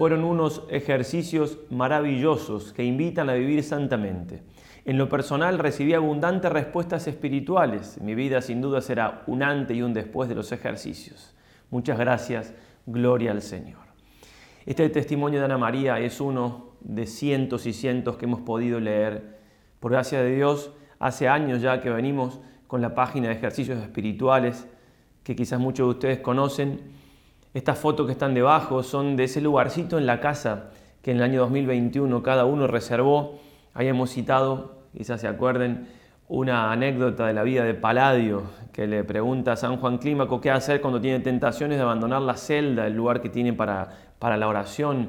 fueron unos ejercicios maravillosos que invitan a vivir santamente. En lo personal recibí abundantes respuestas espirituales. Mi vida sin duda será un antes y un después de los ejercicios. Muchas gracias, gloria al Señor. Este testimonio de Ana María es uno de cientos y cientos que hemos podido leer. Por gracia de Dios, hace años ya que venimos con la página de ejercicios espirituales que quizás muchos de ustedes conocen. Estas fotos que están debajo son de ese lugarcito en la casa que en el año 2021 cada uno reservó. Ahí citado, quizás se acuerden, una anécdota de la vida de Paladio, que le pregunta a San Juan Clímaco qué hacer cuando tiene tentaciones de abandonar la celda, el lugar que tiene para, para la oración.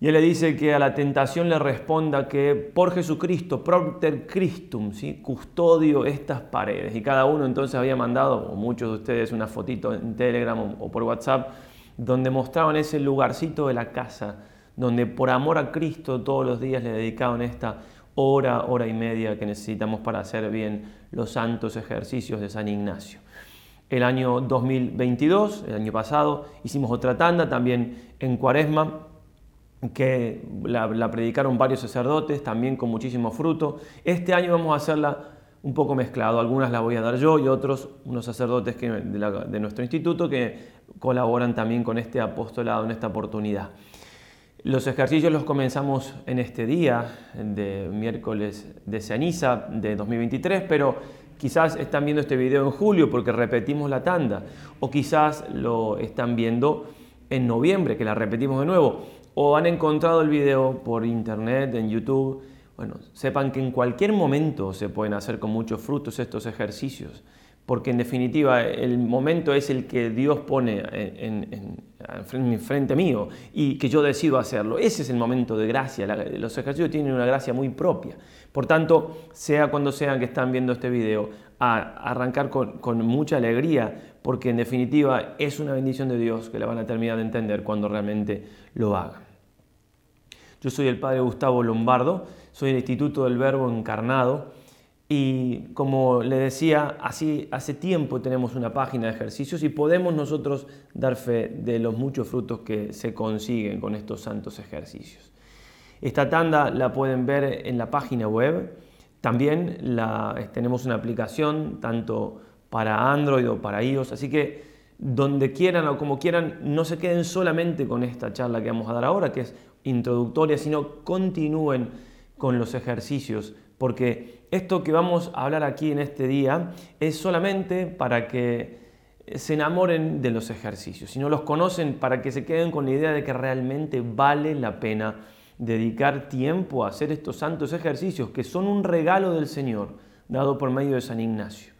Y él le dice que a la tentación le responda que por Jesucristo, propter Christum, ¿sí? custodio estas paredes. Y cada uno entonces había mandado, o muchos de ustedes, una fotito en Telegram o por WhatsApp, donde mostraban ese lugarcito de la casa, donde por amor a Cristo todos los días le dedicaban esta hora, hora y media que necesitamos para hacer bien los santos ejercicios de San Ignacio. El año 2022, el año pasado, hicimos otra tanda también en Cuaresma, que la, predicaron varios sacerdotes, también con muchísimo fruto. Este año vamos a hacerla un poco mezclado, algunas las voy a dar yo y otros unos sacerdotes que, de, de nuestro instituto que colaboran también con este apostolado en esta oportunidad. Los ejercicios los comenzamos en este día de miércoles de ceniza de 2023, pero quizás están viendo este video en julio porque repetimos la tanda, o quizás lo están viendo en noviembre, que la repetimos de nuevo, o han encontrado el video por internet, en YouTube. Bueno, sepan que en cualquier momento se pueden hacer con muchos frutos estos ejercicios porque en definitiva el momento es el que Dios pone en, frente mío y que yo decido hacerlo. Ese es el momento de gracia. los ejercicios tienen una gracia muy propia. Por tanto, sea cuando sean que están viendo este video, a arrancar con, con mucha alegría, porque en definitiva es una bendición de Dios que la van a terminar de entender cuando realmente lo hagan. Yo soy el padre Gustavo Lombardo, soy el Instituto del Verbo Encarnado y como le decía, así hace tiempo tenemos una página de ejercicios y podemos nosotros dar fe de los muchos frutos que se consiguen con estos santos ejercicios. Esta tanda la pueden ver en la página web. También la, tenemos una aplicación tanto para Android o para iOS, así que donde quieran o como quieran, no se queden solamente con esta charla que vamos a dar ahora, que es introductoria, sino continúen con los ejercicios porque esto que vamos a hablar aquí en este día es solamente para que se enamoren de los ejercicios, si no los conocen, para que se queden con la idea de que realmente vale la pena dedicar tiempo a hacer estos santos ejercicios, que son un regalo del Señor dado por medio de San Ignacio.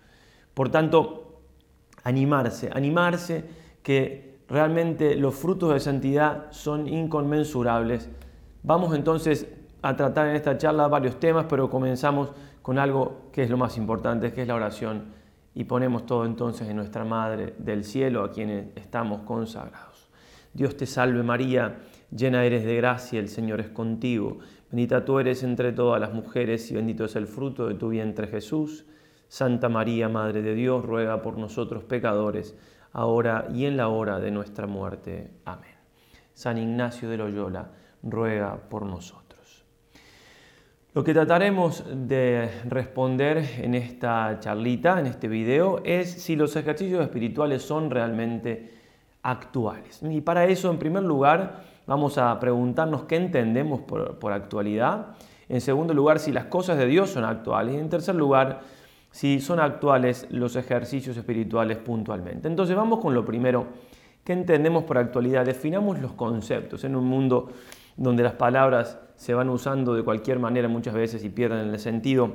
Por tanto, animarse, animarse que realmente los frutos de santidad son inconmensurables. Vamos entonces a tratar en esta charla varios temas, pero comenzamos con algo que es lo más importante, que es la oración, y ponemos todo entonces en nuestra Madre del Cielo, a quienes estamos consagrados. Dios te salve María, llena eres de gracia, el Señor es contigo, bendita tú eres entre todas las mujeres y bendito es el fruto de tu vientre Jesús. Santa María, Madre de Dios, ruega por nosotros pecadores, ahora y en la hora de nuestra muerte. Amén. San Ignacio de Loyola, ruega por nosotros. Lo que trataremos de responder en esta charlita, en este video, es si los ejercicios espirituales son realmente actuales. Y para eso, en primer lugar, vamos a preguntarnos qué entendemos por, actualidad. En segundo lugar, si las cosas de Dios son actuales. Y en tercer lugar, si son actuales los ejercicios espirituales puntualmente. Entonces vamos con lo primero. ¿Qué entendemos por actualidad? Definamos los conceptos en un mundo donde las palabras se van usando de cualquier manera muchas veces y pierden el sentido.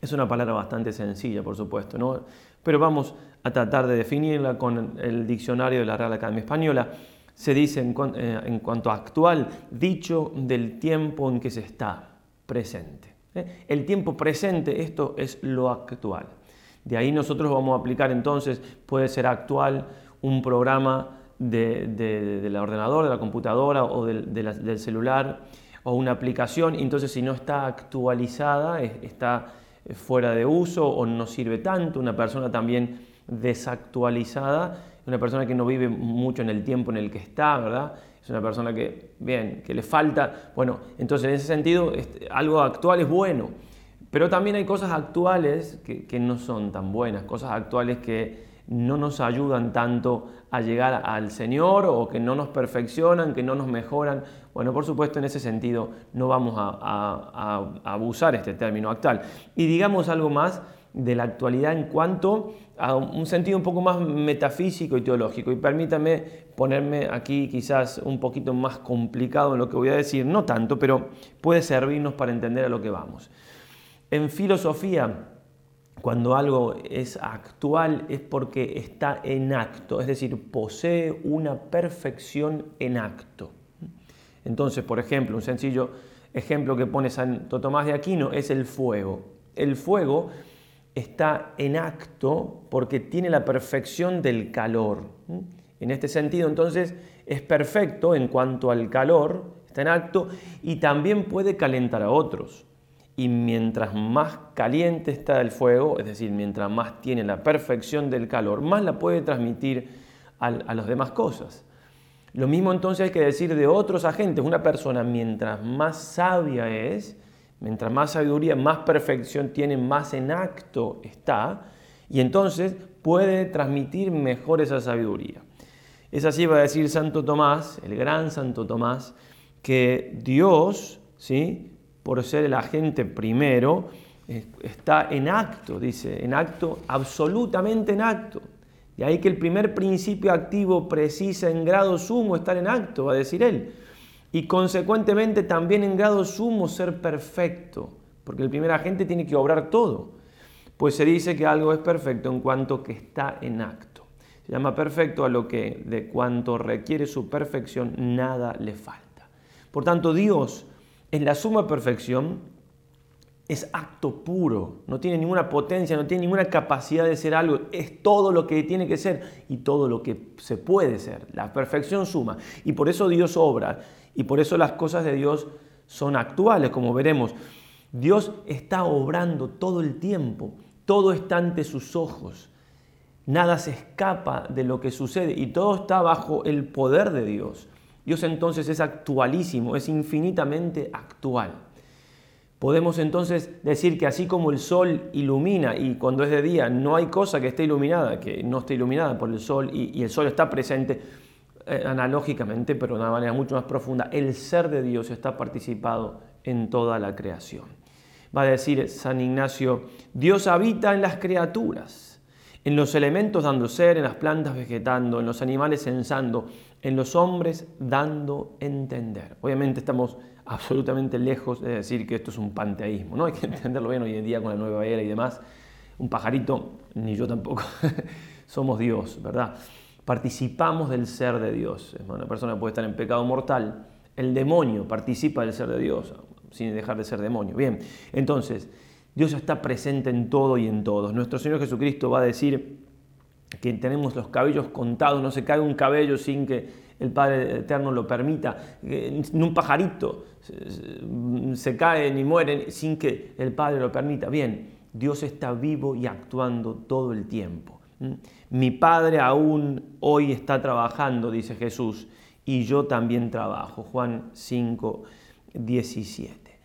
Es una palabra bastante sencilla, por supuesto, ¿no? pero vamos a tratar de definirla con el diccionario de la Real Academia Española. Se dice en, eh, cuanto actual, dicho del tiempo en que se está presente. ¿Eh? El tiempo presente, esto es lo actual. De ahí nosotros vamos a aplicar entonces, puede ser actual un programa de, de, la ordenador, de la computadora o del celular o una aplicación, entonces si no está actualizada, está fuera de uso o no sirve tanto, una persona también desactualizada, una persona que no vive mucho en el tiempo en el que está, ¿verdad? Es una persona que, bien, que le falta, bueno, entonces en ese sentido este, algo actual es bueno, pero también hay cosas actuales que, que no son tan buenas, cosas actuales que no nos ayudan tanto a llegar al Señor o que no nos perfeccionan, que no nos mejoran. Bueno, por supuesto, en ese sentido no vamos a, abusar este término actual. Y digamos algo más de la actualidad en cuanto a un sentido un poco más metafísico y teológico. Y permítame ponerme aquí quizás un poquito más complicado en lo que voy a decir, no tanto, pero puede servirnos para entender a lo que vamos. En filosofía, cuando algo es actual es porque está en acto, es decir, posee una perfección en acto. Entonces, por ejemplo, un sencillo ejemplo que pone Santo Tomás de Aquino es el fuego. El fuego está en acto porque tiene la perfección del calor. En este sentido, entonces, es perfecto en cuanto al calor, está en acto y también puede calentar a otros y mientras más caliente está el fuego, es decir, mientras más tiene la perfección del calor, más la puede transmitir a, las demás cosas. Lo mismo entonces hay que decir de otros agentes. Una persona mientras más sabia es, mientras más sabiduría, más perfección tiene, más en acto está, y entonces puede transmitir mejor esa sabiduría. Es así va a decir Santo Tomás, el gran Santo Tomás, que Dios, ¿sí? por ser el agente primero, está en acto, dice, en acto, absolutamente en acto. Y ahí que el primer principio activo precisa en grado sumo estar en acto, va a decir él. Y consecuentemente también en grado sumo ser perfecto, porque el primer agente tiene que obrar todo. Pues se dice que algo es perfecto en cuanto que está en acto. Se llama perfecto a lo que de cuanto requiere su perfección nada le falta. Por tanto, Dios es la suma perfección, es acto puro, no tiene ninguna potencia, no tiene ninguna capacidad de ser algo, es todo lo que tiene que ser y todo lo que se puede ser. La perfección suma. Y por eso Dios obra y por eso las cosas de Dios son actuales, como veremos. Dios está obrando todo el tiempo, todo está ante sus ojos. Nada se escapa de lo que sucede y todo está bajo el poder de Dios. Dios entonces es actualísimo, es infinitamente actual. Podemos entonces decir que así como el sol ilumina y cuando es de día no hay cosa que esté iluminada, que no esté iluminada por el sol y, el sol está presente analógicamente, pero de una manera mucho más profunda, el ser de Dios está participado en toda la creación. Va a decir San Ignacio, Dios habita en las criaturas, en los elementos dando ser, en las plantas vegetando, en los animales censando, en los hombres dando entender. Obviamente estamos absolutamente lejos de decir que esto es un panteísmo, ¿no? Hay que entenderlo bien hoy en día con la nueva era y demás. Un pajarito, ni yo tampoco, somos Dios, ¿verdad? Participamos del ser de Dios. Una persona puede estar en pecado mortal, el demonio participa del ser de Dios, sin dejar de ser demonio. Bien, entonces, Dios está presente en todo y en todos. Nuestro Señor Jesucristo va a decir que tenemos los cabellos contados, no se cae un cabello sin que el Padre Eterno lo permita, ni un pajarito se cae ni muere sin que el Padre lo permita. Bien, Dios está vivo y actuando todo el tiempo. Mi Padre aún hoy está trabajando, dice Jesús, y yo también trabajo. Juan 5, 17.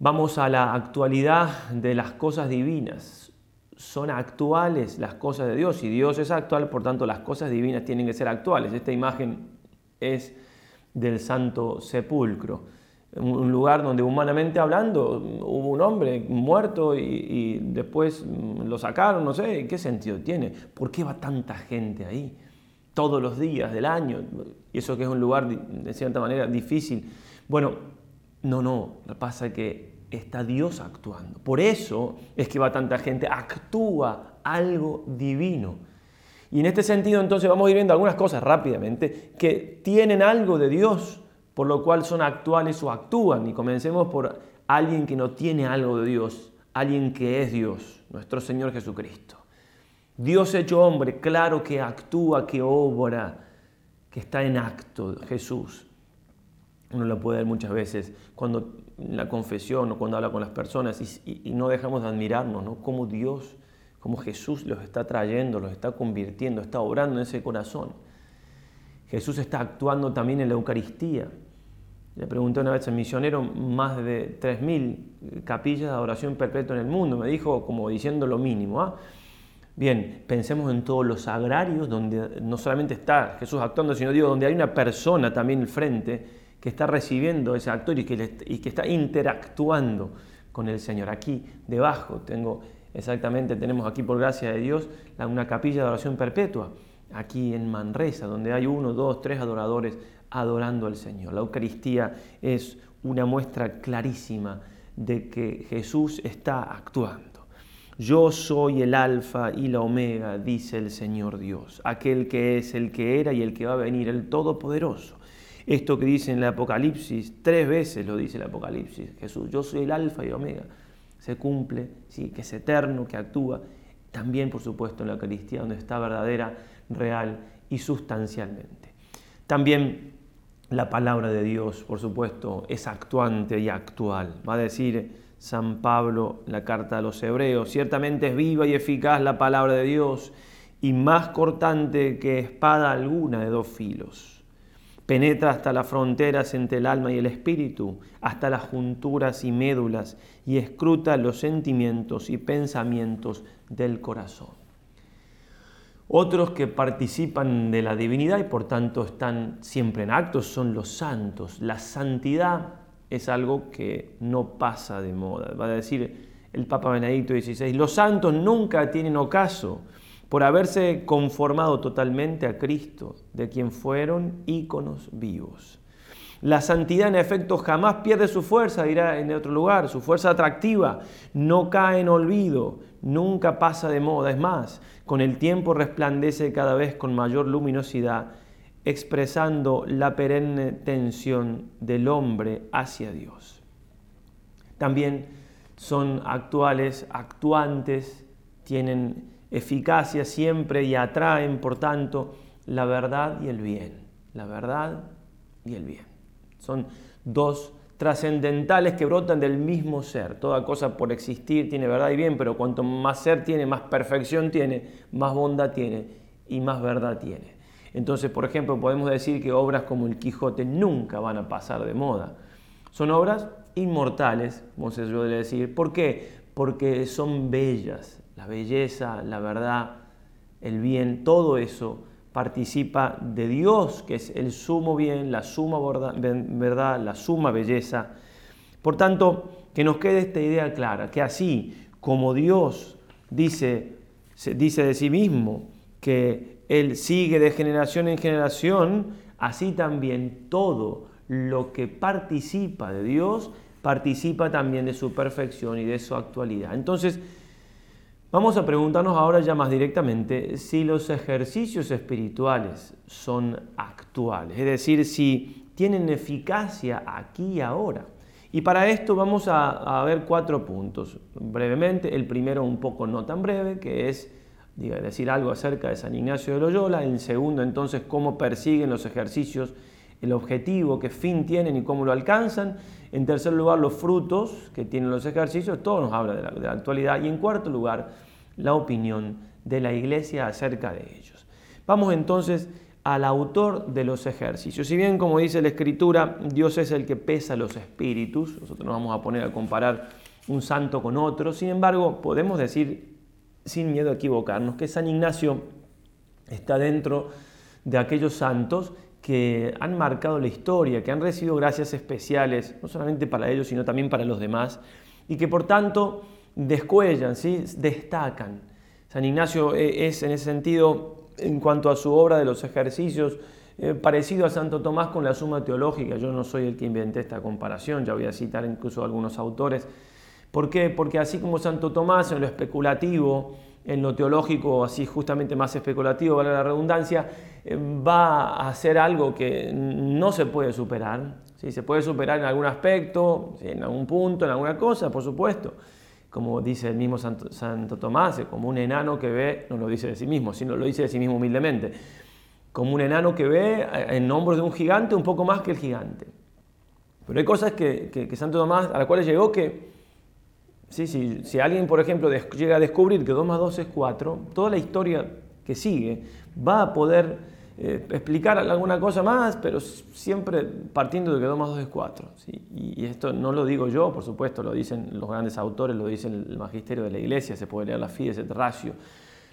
Vamos a la actualidad de las cosas divinas son actuales las cosas de Dios. y Dios es actual, por tanto las cosas divinas tienen que ser actuales. Esta imagen es del Santo Sepulcro, un lugar donde humanamente hablando hubo un hombre muerto y, después lo sacaron, no sé, ¿qué sentido tiene? ¿Por qué va tanta gente ahí? Todos los días del año, y eso que es un lugar de cierta manera difícil. Bueno, no, no, pasa que está Dios actuando. Por eso es que va tanta gente, actúa algo divino. Y en este sentido entonces vamos a viendo algunas cosas rápidamente que tienen algo de Dios, por lo cual son actuales o actúan. Y comencemos por alguien que no tiene algo de Dios, alguien que es Dios, nuestro Señor Jesucristo. Dios hecho hombre, claro que actúa, que obra, que está en acto, Jesús. Uno lo puede ver muchas veces cuando en la confesión o cuando habla con las personas y, no dejamos de admirarnos, ¿no? Cómo Dios, cómo Jesús los está trayendo, los está convirtiendo, está obrando en ese corazón. Jesús está actuando también en la Eucaristía. Le pregunté una vez al misionero, más de 3.000 capillas de adoración perpetua en el mundo. Me dijo como diciendo lo mínimo. ¿ah? Bien, pensemos en todos los agrarios donde no solamente está Jesús actuando, sino digo, donde hay una persona también al frente que está recibiendo ese actor y que, y que está interactuando con el Señor. Aquí debajo tengo exactamente, tenemos aquí por gracia de Dios una capilla de oración perpetua, aquí en Manresa, donde hay uno, dos, tres adoradores adorando al Señor. La Eucaristía es una muestra clarísima de que Jesús está actuando. Yo soy el alfa y la omega, dice el Señor Dios, aquel que es, el que era y el que va a venir, el Todopoderoso. Esto que dice en el Apocalipsis, tres veces lo dice el Apocalipsis, Jesús, yo soy el alfa y omega, se cumple, ¿sí? que es eterno, que actúa, también por supuesto en la Eucaristía, donde está verdadera, real y sustancialmente. También la palabra de Dios, por supuesto, es actuante y actual. Va a decir San Pablo, la carta a los hebreos. Ciertamente es viva y eficaz la palabra de Dios y más cortante que espada alguna de dos filos. Penetra hasta las fronteras entre el alma y el espíritu, hasta las junturas y médulas, y escruta los sentimientos y pensamientos del corazón. Otros que participan de la divinidad y por tanto están siempre en actos son los santos. La santidad es algo que no pasa de moda. Va a decir el Papa Benedicto XVI, los santos nunca tienen ocaso por haberse conformado totalmente a Cristo, de quien fueron íconos vivos. La santidad en efecto jamás pierde su fuerza, dirá en otro lugar, su fuerza atractiva, no cae en olvido, nunca pasa de moda, es más, con el tiempo resplandece cada vez con mayor luminosidad expresando la perenne tensión del hombre hacia Dios. También son actuales, actuantes, tienen eficacia siempre y atraen, por tanto, la verdad y el bien. La verdad y el bien. Son dos trascendentales que brotan del mismo ser. Toda cosa por existir tiene verdad y bien, pero cuanto más ser tiene, más perfección tiene, más bondad tiene y más verdad tiene. Entonces, por ejemplo, podemos decir que obras como el Quijote nunca van a pasar de moda. Son obras inmortales, como se suele decir. ¿Por qué? Porque son bellas. La belleza, la verdad, el bien, todo eso participa de Dios, que es el sumo bien, la suma verdad, la suma belleza. Por tanto, que nos quede esta idea clara, que así como Dios dice, dice de sí mismo que él sigue de generación en generación, así también todo lo que participa de Dios participa también de su perfección y de su actualidad. Entonces, vamos a preguntarnos ahora ya más directamente si los ejercicios espirituales son actuales, es decir, si tienen eficacia aquí y ahora. Y para esto vamos a, ver cuatro puntos. Brevemente, el primero un poco no tan breve, que es decir algo acerca de San Ignacio de Loyola. En segundo, entonces, cómo persiguen los ejercicios el objetivo, qué fin tienen y cómo lo alcanzan. En tercer lugar, los frutos que tienen los ejercicios. Todo nos habla de la, actualidad. Y en cuarto lugar, la opinión de la Iglesia acerca de ellos. Vamos entonces al autor de los ejercicios. Si bien, como dice la Escritura, Dios es el que pesa los espíritus, nosotros nos vamos a poner a comparar un santo con otro, sin embargo, podemos decir sin miedo a equivocarnos, que San Ignacio está dentro de aquellos santos que han marcado la historia, que han recibido gracias especiales, no solamente para ellos, sino también para los demás, y que por tanto descuellan, ¿sí? destacan. San Ignacio eh, es en ese sentido, en cuanto a su obra de los ejercicios, eh, parecido a Santo Tomás con la suma teológica. Yo no soy el que inventé esta comparación, ya voy a citar incluso algunos autores ¿Por qué? Porque así como Santo Tomás en lo especulativo, en lo teológico, así justamente más especulativo, vale la redundancia, eh, va a hacer algo que no se puede superar. ¿sí? Se puede superar en algún aspecto, en algún punto, en alguna cosa, por supuesto. Como dice el mismo Santo, Tomás, como un enano que ve, no lo dice de sí mismo, sino lo dice de sí mismo humildemente, como un enano que ve eh, en hombros de un gigante un poco más que el gigante. Pero hay cosas que Santo Tomás, a las cuales llegó que Sí, si alguien, por ejemplo, llega a descubrir que 2 más 2 es 4, toda la historia que sigue va a poder eh, explicar alguna cosa más, pero siempre partiendo de que 2 más 2 es 4. Y, esto no lo digo yo, por supuesto, lo dicen los grandes autores, lo dice el magisterio de la iglesia, se puede leer la Fides et Ratio,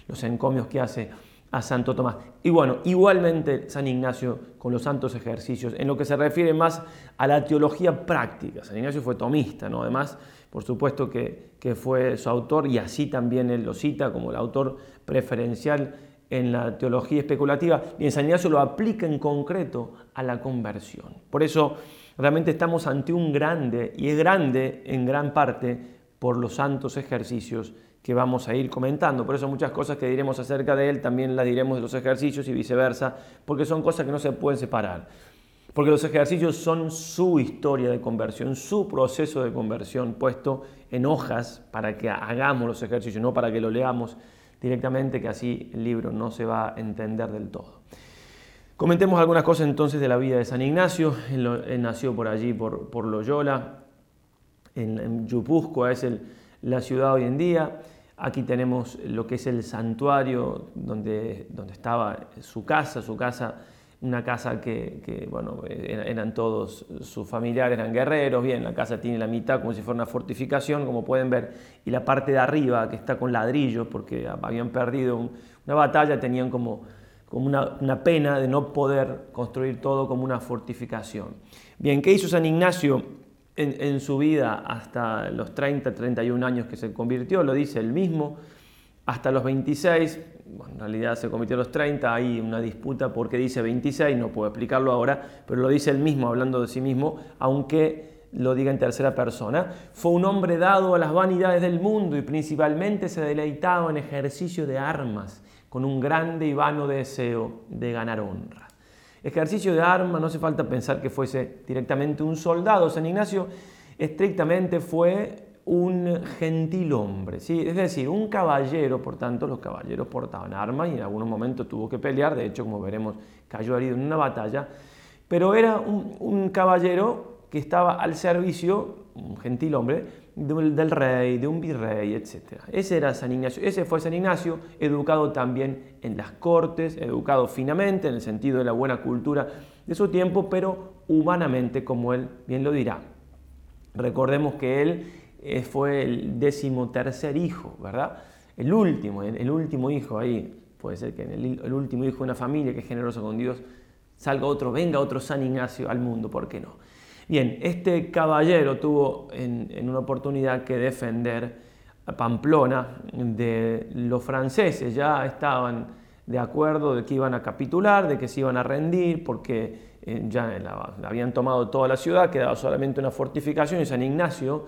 los encomios que hace a Santo Tomás. Y bueno, igualmente San Ignacio con los santos ejercicios, en lo que se refiere más a la teología práctica. San Ignacio fue tomista, ¿no? Además, por supuesto que, fue su autor, y así también él lo cita como el autor preferencial en la teología especulativa, y en San lo aplica en concreto a la conversión. Por eso realmente estamos ante un grande, y es grande en gran parte por los santos ejercicios que vamos a ir comentando. Por eso muchas cosas que diremos acerca de él también las diremos de los ejercicios y viceversa, porque son cosas que no se pueden separar. Porque los ejercicios son su historia de conversión, su proceso de conversión puesto en hojas para que hagamos los ejercicios, no para que lo leamos directamente, que así el libro no se va a entender del todo. Comentemos algunas cosas entonces de la vida de San Ignacio. Él, nació por allí, por, por Loyola, en, en Yupuscoa, es la ciudad hoy en día. Aquí tenemos lo que es el santuario donde estaba su casa, su casa, una casa que, bueno, eran todos sus familiares, eran guerreros, bien, la casa tiene la mitad como si fuera una fortificación, como pueden ver, y la parte de arriba que está con ladrillos, porque habían perdido una batalla, tenían como, como una, una pena de no poder construir todo como una fortificación. Bien, ¿qué hizo San Ignacio? En, su vida hasta los 30, 31 años que se convirtió, lo dice él mismo, hasta los 26, en realidad se convirtió a los 30, hay una disputa porque dice 26, no puedo explicarlo ahora, pero lo dice él mismo hablando de sí mismo, aunque lo diga en tercera persona. Fue un hombre dado a las vanidades del mundo y principalmente se deleitaba en ejercicio de armas, con un grande y vano deseo de ganar honra. Ejercicio de arma, no hace falta pensar que fuese directamente un soldado. San Ignacio estrictamente fue un gentil hombre, ¿sí? es decir, un caballero, por tanto los caballeros portaban armas y en algunos momentos tuvo que pelear, de hecho como veremos cayó herido en una batalla, pero era un, caballero que estaba al servicio, un gentil hombre, del rey, de un virrey, etc. Ese era San Ignacio. Ese fue San Ignacio, educado también en las cortes, educado finamente, en el sentido de la buena cultura de su tiempo, pero humanamente, como él bien lo dirá. Recordemos que él fue el decimotercer hijo, ¿verdad? El último, el último hijo ahí. Puede ser que el, el último hijo de una familia que es generosa con Dios salga otro, venga otro San Ignacio al mundo, ¿por qué no? Bien, este caballero tuvo en, una oportunidad que defender a Pamplona de los franceses, ya estaban de acuerdo de que iban a capitular, de que se iban a rendir, porque eh, ya habían tomado toda la ciudad, quedaba solamente una fortificación y San Ignacio,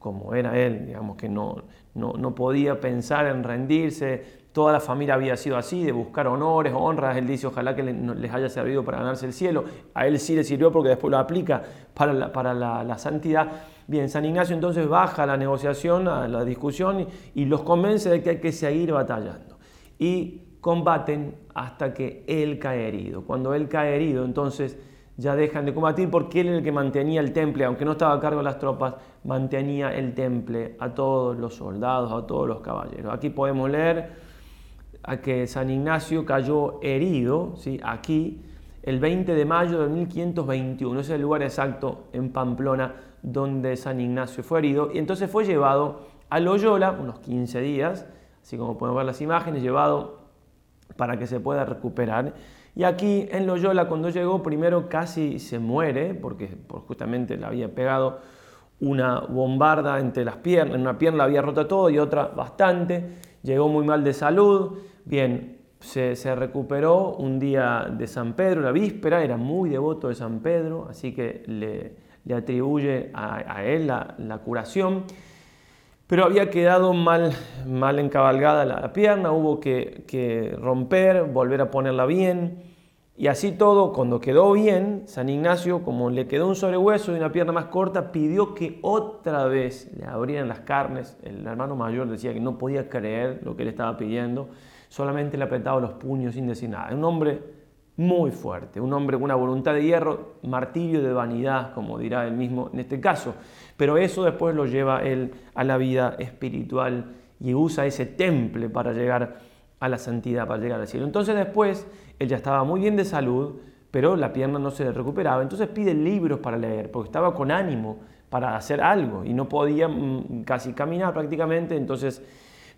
como era él, digamos que no, no, no podía pensar en rendirse, Toda la familia había sido así, de buscar honores, honras. Él dice, ojalá que les haya servido para ganarse el cielo. A él sí le sirvió porque después lo aplica para la, para la, santidad. Bien, San Ignacio entonces baja a la negociación, a la discusión y, los convence de que hay que seguir batallando. Y combaten hasta que él cae herido. Cuando él cae herido, entonces ya dejan de combatir porque él era el que mantenía el temple, aunque no estaba a cargo de las tropas, mantenía el temple a todos los soldados, a todos los caballeros. Aquí podemos leer a que San Ignacio cayó herido, ¿sí? aquí, el 20 de mayo de 1521. Ese es el lugar exacto en Pamplona donde San Ignacio fue herido. Y entonces fue llevado a Loyola, unos 15 días, así como podemos ver las imágenes, llevado para que se pueda recuperar. Y aquí en Loyola, cuando llegó, primero casi se muere, porque justamente le había pegado una bombarda entre las piernas, en una pierna la había roto todo y otra bastante. Llegó muy mal de salud, Bien, se, recuperó un día de San Pedro, la víspera, era muy devoto de San Pedro, así que le, atribuye a, él la, curación. Pero había quedado mal, mal encabalgada la, pierna, hubo que, romper, volver a ponerla bien. Y así todo, cuando quedó bien, San Ignacio, como le quedó un sobrehueso y una pierna más corta, pidió que otra vez le abrieran las carnes. El hermano mayor decía que no podía creer lo que le estaba pidiendo solamente le apretaba los puños sin decir nada. Un hombre muy fuerte, un hombre con una voluntad de hierro, martirio de vanidad, como dirá él mismo en este caso. Pero eso después lo lleva él a la vida espiritual y usa ese temple para llegar a la santidad para llegar al cielo. Entonces después, él ya estaba muy bien de salud, pero la pierna no se le recuperaba. Entonces pide libros para leer, porque estaba con ánimo para hacer algo y no podía mm, casi caminar prácticamente. Entonces,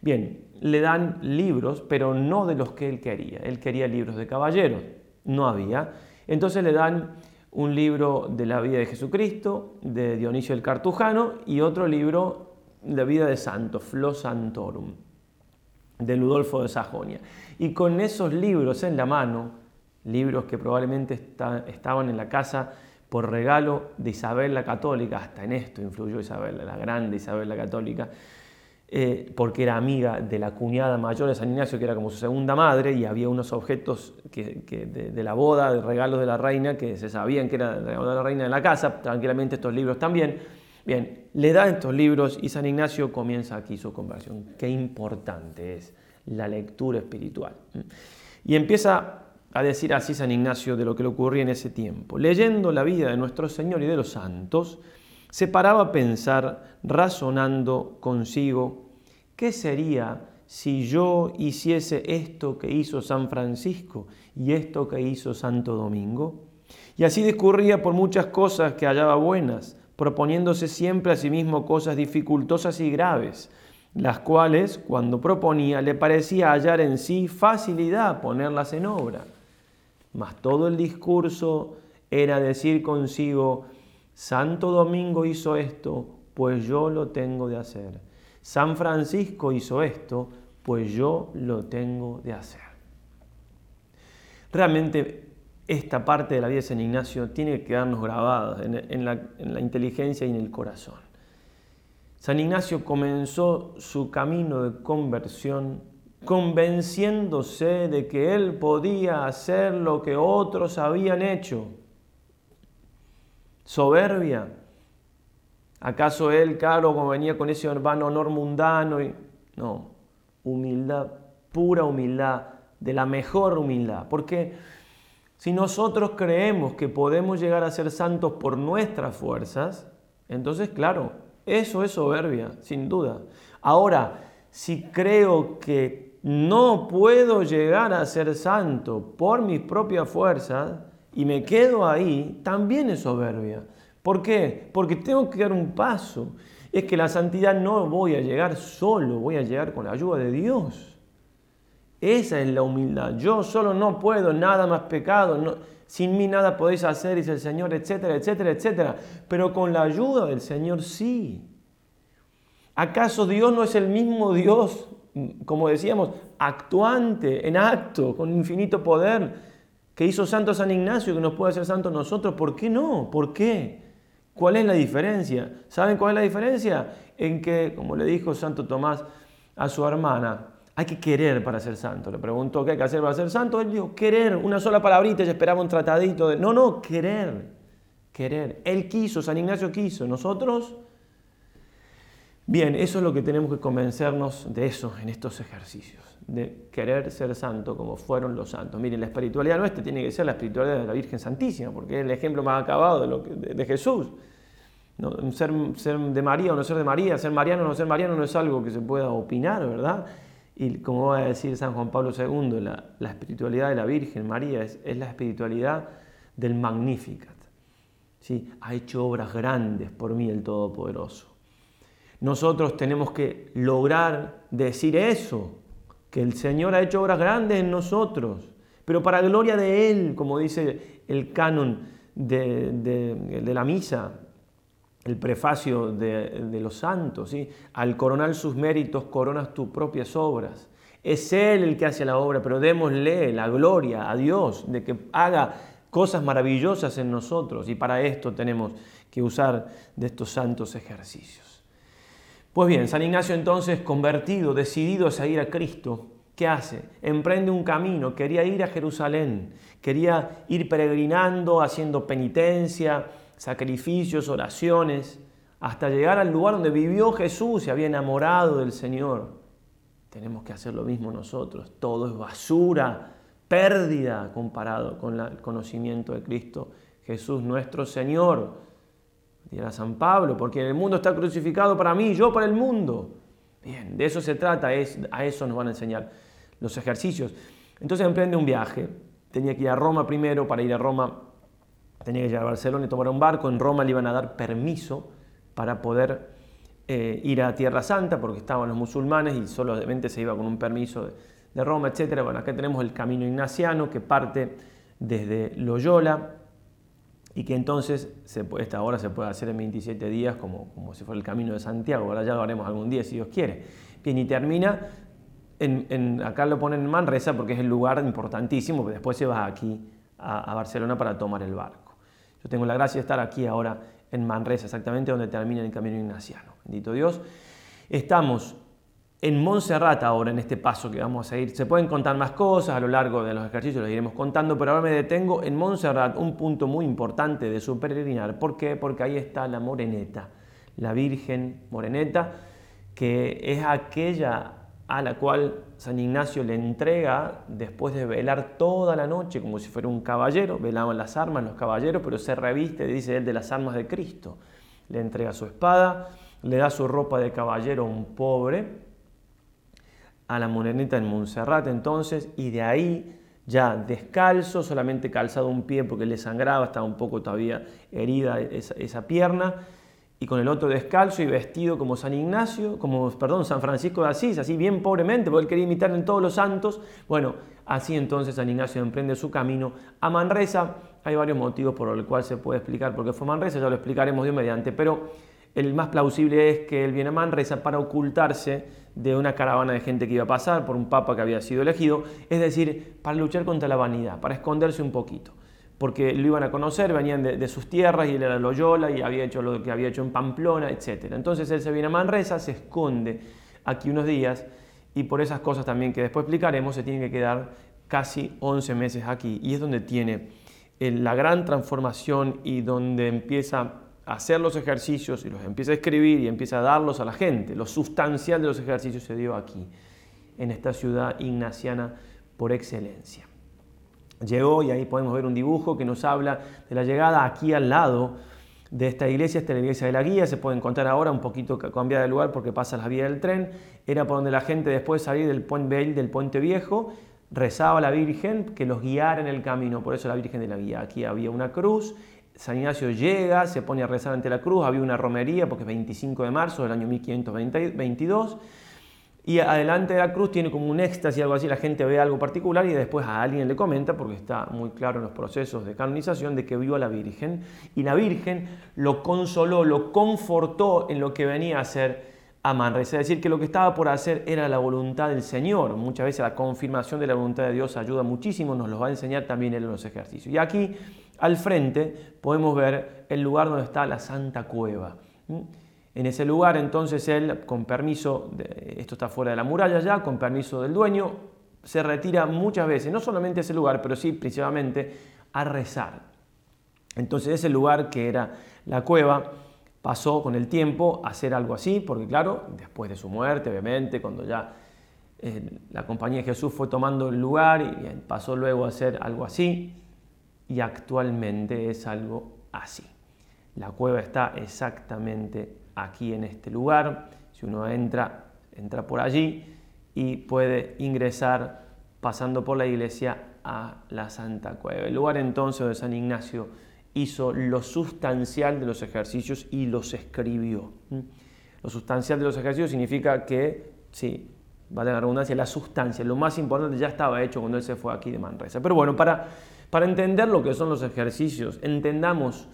bien, le dan libros, pero no de los que él quería. Él quería libros de caballeros, no había. Entonces le dan un libro de la vida de Jesucristo, de Dionisio el Cartujano, y otro libro de vida de Santo, Flo Santorum, de Ludolfo de Sajonia. Y con esos libros en la mano, libros que probablemente estaban en la casa por regalo de Isabel la Católica, hasta en esto influyó Isabel, la grande Isabel la Católica, eh, porque era amiga de la cuñada mayor de San Ignacio, que era como su segunda madre, y había unos objetos de, la boda, de regalos de la reina, que se sabían que era el regalo de la reina en la casa, tranquilamente estos libros también. Bien, le da estos libros y San Ignacio comienza aquí su conversión. Qué importante es la lectura espiritual. Y empieza a decir así San Ignacio de lo que le ocurría en ese tiempo. Leyendo la vida de nuestro Señor y de los santos, se paraba a pensar, razonando consigo, ¿qué sería si yo hiciese esto que hizo San Francisco y esto que hizo Santo Domingo? Y así discurría por muchas cosas que hallaba buenas, proponiéndose siempre a sí mismo cosas dificultosas y graves, las cuales, cuando proponía, le parecía hallar en sí facilidad ponerlas en obra mas todo el discurso era decir consigo, Santo Domingo hizo esto, pues yo lo tengo de hacer. San Francisco hizo esto, pues yo lo tengo de hacer. Realmente esta parte de la vida de San Ignacio tiene que quedarnos grabada en, la, en la inteligencia y en el corazón. San Ignacio comenzó su camino de conversión convenciéndose de que él podía hacer lo que otros habían hecho. Soberbia. ¿Acaso él, caro, venía con ese urbano honor mundano? Y... No, humildad, pura humildad, de la mejor humildad. Porque si nosotros creemos que podemos llegar a ser santos por nuestras fuerzas, entonces, claro, eso es soberbia, sin duda. Ahora, si creo que no puedo llegar a ser santo por mis propias fuerzas y me quedo ahí, también es soberbia. ¿Por qué? Porque tengo que dar un paso. Es que la santidad no voy a llegar solo, voy a llegar con la ayuda de Dios. Esa es la humildad. Yo solo no puedo, nada más pecado, sin mí nada podéis hacer, dice el Señor, etcétera, etcétera, etcétera. Pero con la ayuda del Señor sí. ¿Acaso Dios no es el mismo Dios como decíamos, actuante, en acto, con infinito poder, que hizo santo San Ignacio, que nos puede hacer santos nosotros. ¿Por qué no? ¿Por qué? ¿Cuál es la diferencia? ¿Saben cuál es la diferencia? En que, como le dijo Santo Tomás a su hermana, hay que querer para ser santo. Le preguntó qué hay que hacer para ser santo. Él dijo, querer, una sola palabrita, ella esperaba un tratadito de... No, no, querer, querer. Él quiso, San Ignacio quiso. Nosotros Bien, eso es lo que tenemos que convencernos de eso en estos ejercicios, de querer ser santo como fueron los santos. Miren, la espiritualidad nuestra tiene que ser la espiritualidad de la Virgen Santísima, porque es el ejemplo más acabado de, lo de, Jesús. Ser, ser, de María o no ser de María, ser mariano o no ser mariano no es algo que se pueda opinar, ¿verdad? Y como va a decir San Juan Pablo II, la, espiritualidad de la Virgen María es, es la espiritualidad del Magnificat. ¿Sí? Ha hecho obras grandes por mí el Todopoderoso. Nosotros tenemos que lograr decir eso, que el Señor ha hecho obras grandes en nosotros, pero para gloria de Él, como dice el canon de, la misa, el prefacio de, los santos, al coronar sus méritos coronas tus propias obras. Es Él el que hace la obra, pero démosle la gloria a Dios de que haga cosas maravillosas en nosotros y para esto tenemos que usar de estos santos ejercicios. Pues bien, San Ignacio entonces, convertido, decidido a seguir a Cristo, ¿qué hace? Emprende un camino, quería ir a Jerusalén, quería ir peregrinando, haciendo penitencia, sacrificios, oraciones, hasta llegar al lugar donde vivió Jesús, se había enamorado del Señor. Tenemos que hacer lo mismo nosotros. Todo es basura, pérdida comparado con el conocimiento de Cristo Jesús nuestro Señor dirá San Pablo, porque el mundo está crucificado para mí, yo para el mundo. Bien, de eso se trata, es, a eso nos van a enseñar los ejercicios. Entonces emprende un viaje. Tenía que ir a Roma primero, para ir a Roma tenía que llegar a Barcelona y tomar un barco. En Roma le iban a dar permiso para poder eh, ir a Tierra Santa, porque estaban los musulmanes y solamente se iba con un permiso de, Roma, etc. Bueno, acá tenemos el camino ignaciano que parte desde Loyola y que entonces esta hora se puede hacer en 27 días como, como si fuera el camino de Santiago, ahora ya lo haremos algún día si Dios quiere. Bien, y termina, en, acá lo ponen en Manresa porque es el lugar importantísimo, pero después se va aquí a, Barcelona para tomar el barco. Yo tengo la gracia de estar aquí ahora en Manresa, exactamente donde termina el camino ignaciano. Bendito Dios. Estamos en Montserrat ahora, en este paso que vamos a ir, se pueden contar más cosas a lo largo de los ejercicios, los iremos contando, pero ahora me detengo en Montserrat, un punto muy importante de su peregrinar. ¿Por qué? Porque ahí está la Moreneta, la Virgen Moreneta, que es aquella a la cual San Ignacio le entrega, después de velar toda la noche como si fuera un caballero, velaban las armas los caballeros, pero se reviste, dice él, de las armas de Cristo. Le entrega su espada, le da su ropa de caballero a un pobre, a la moreneta en Montserrat entonces, y de ahí ya descalzo, solamente calzado un pie porque le sangraba, estaba un poco todavía herida esa, pierna, y con el otro descalzo y vestido como San Ignacio, como, perdón, San Francisco de Asís, así bien pobremente, porque él quería imitar en todos los santos. Bueno, así entonces San Ignacio emprende su camino a Manresa. Hay varios motivos por los cuales se puede explicar por qué fue Manresa, ya lo explicaremos de mediante, pero el más plausible es que él viene a Manresa para ocultarse de una caravana de gente que iba a pasar por un papa que había sido elegido, es decir, para luchar contra la vanidad, para esconderse un poquito, porque lo iban a conocer, venían de, sus tierras y él era Loyola y había hecho lo que había hecho en Pamplona, etc. Entonces él se viene a Manresa, se esconde aquí unos días y por esas cosas también que después explicaremos se tiene que quedar casi 11 meses aquí. Y es donde tiene la gran transformación y donde empieza hacer los ejercicios y los empieza a escribir y empieza a darlos a la gente. Lo sustancial de los ejercicios se dio aquí, en esta ciudad ignaciana por excelencia. Llegó y ahí podemos ver un dibujo que nos habla de la llegada aquí al lado de esta iglesia, esta es la iglesia de la guía, se puede encontrar ahora un poquito cambiada de lugar porque pasa la vía del tren, era por donde la gente después de salir del puente Bell, del puente viejo, rezaba a la Virgen que los guiara en el camino, por eso la Virgen de la guía. Aquí había una cruz San Ignacio llega, se pone a rezar ante la cruz, había una romería porque es 25 de marzo del año 1522 y adelante de la cruz tiene como un éxtasis, algo así, la gente ve algo particular y después a alguien le comenta, porque está muy claro en los procesos de canonización, de que vio a la Virgen y la Virgen lo consoló, lo confortó en lo que venía a hacer a es decir, que lo que estaba por hacer era la voluntad del Señor. Muchas veces la confirmación de la voluntad de Dios ayuda muchísimo, nos lo va a enseñar también en los ejercicios. Y aquí al frente podemos ver el lugar donde está la Santa Cueva. En ese lugar entonces él, con permiso, esto está fuera de la muralla ya, con permiso del dueño, se retira muchas veces, no solamente a ese lugar, pero sí principalmente a rezar. Entonces ese lugar que era la cueva pasó con el tiempo a ser algo así, porque claro, después de su muerte, obviamente, cuando ya eh, la compañía de Jesús fue tomando el lugar y pasó luego a ser algo así, y actualmente es algo así. La cueva está exactamente aquí en este lugar. Si uno entra, entra por allí y puede ingresar pasando por la iglesia a la Santa Cueva. El lugar entonces donde San Ignacio hizo lo sustancial de los ejercicios y los escribió. Lo sustancial de los ejercicios significa que, sí, va a tener redundancia, la sustancia, lo más importante ya estaba hecho cuando él se fue aquí de Manresa. Pero bueno, para para entender lo que son los ejercicios, entendamos,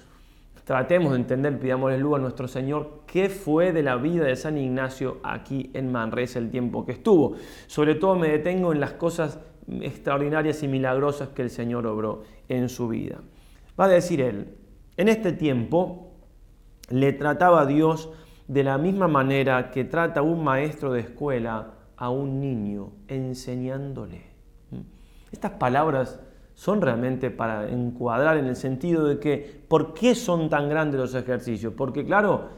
tratemos de entender, pidámosle luz a nuestro Señor, qué fue de la vida de San Ignacio aquí en Manresa el tiempo que estuvo. Sobre todo me detengo en las cosas extraordinarias y milagrosas que el Señor obró en su vida. Va a decir él, en este tiempo le trataba Dios de la misma manera que trata un maestro de escuela a un niño, enseñándole. Estas palabras son realmente para encuadrar en el sentido de que, ¿por qué son tan grandes los ejercicios? Porque claro,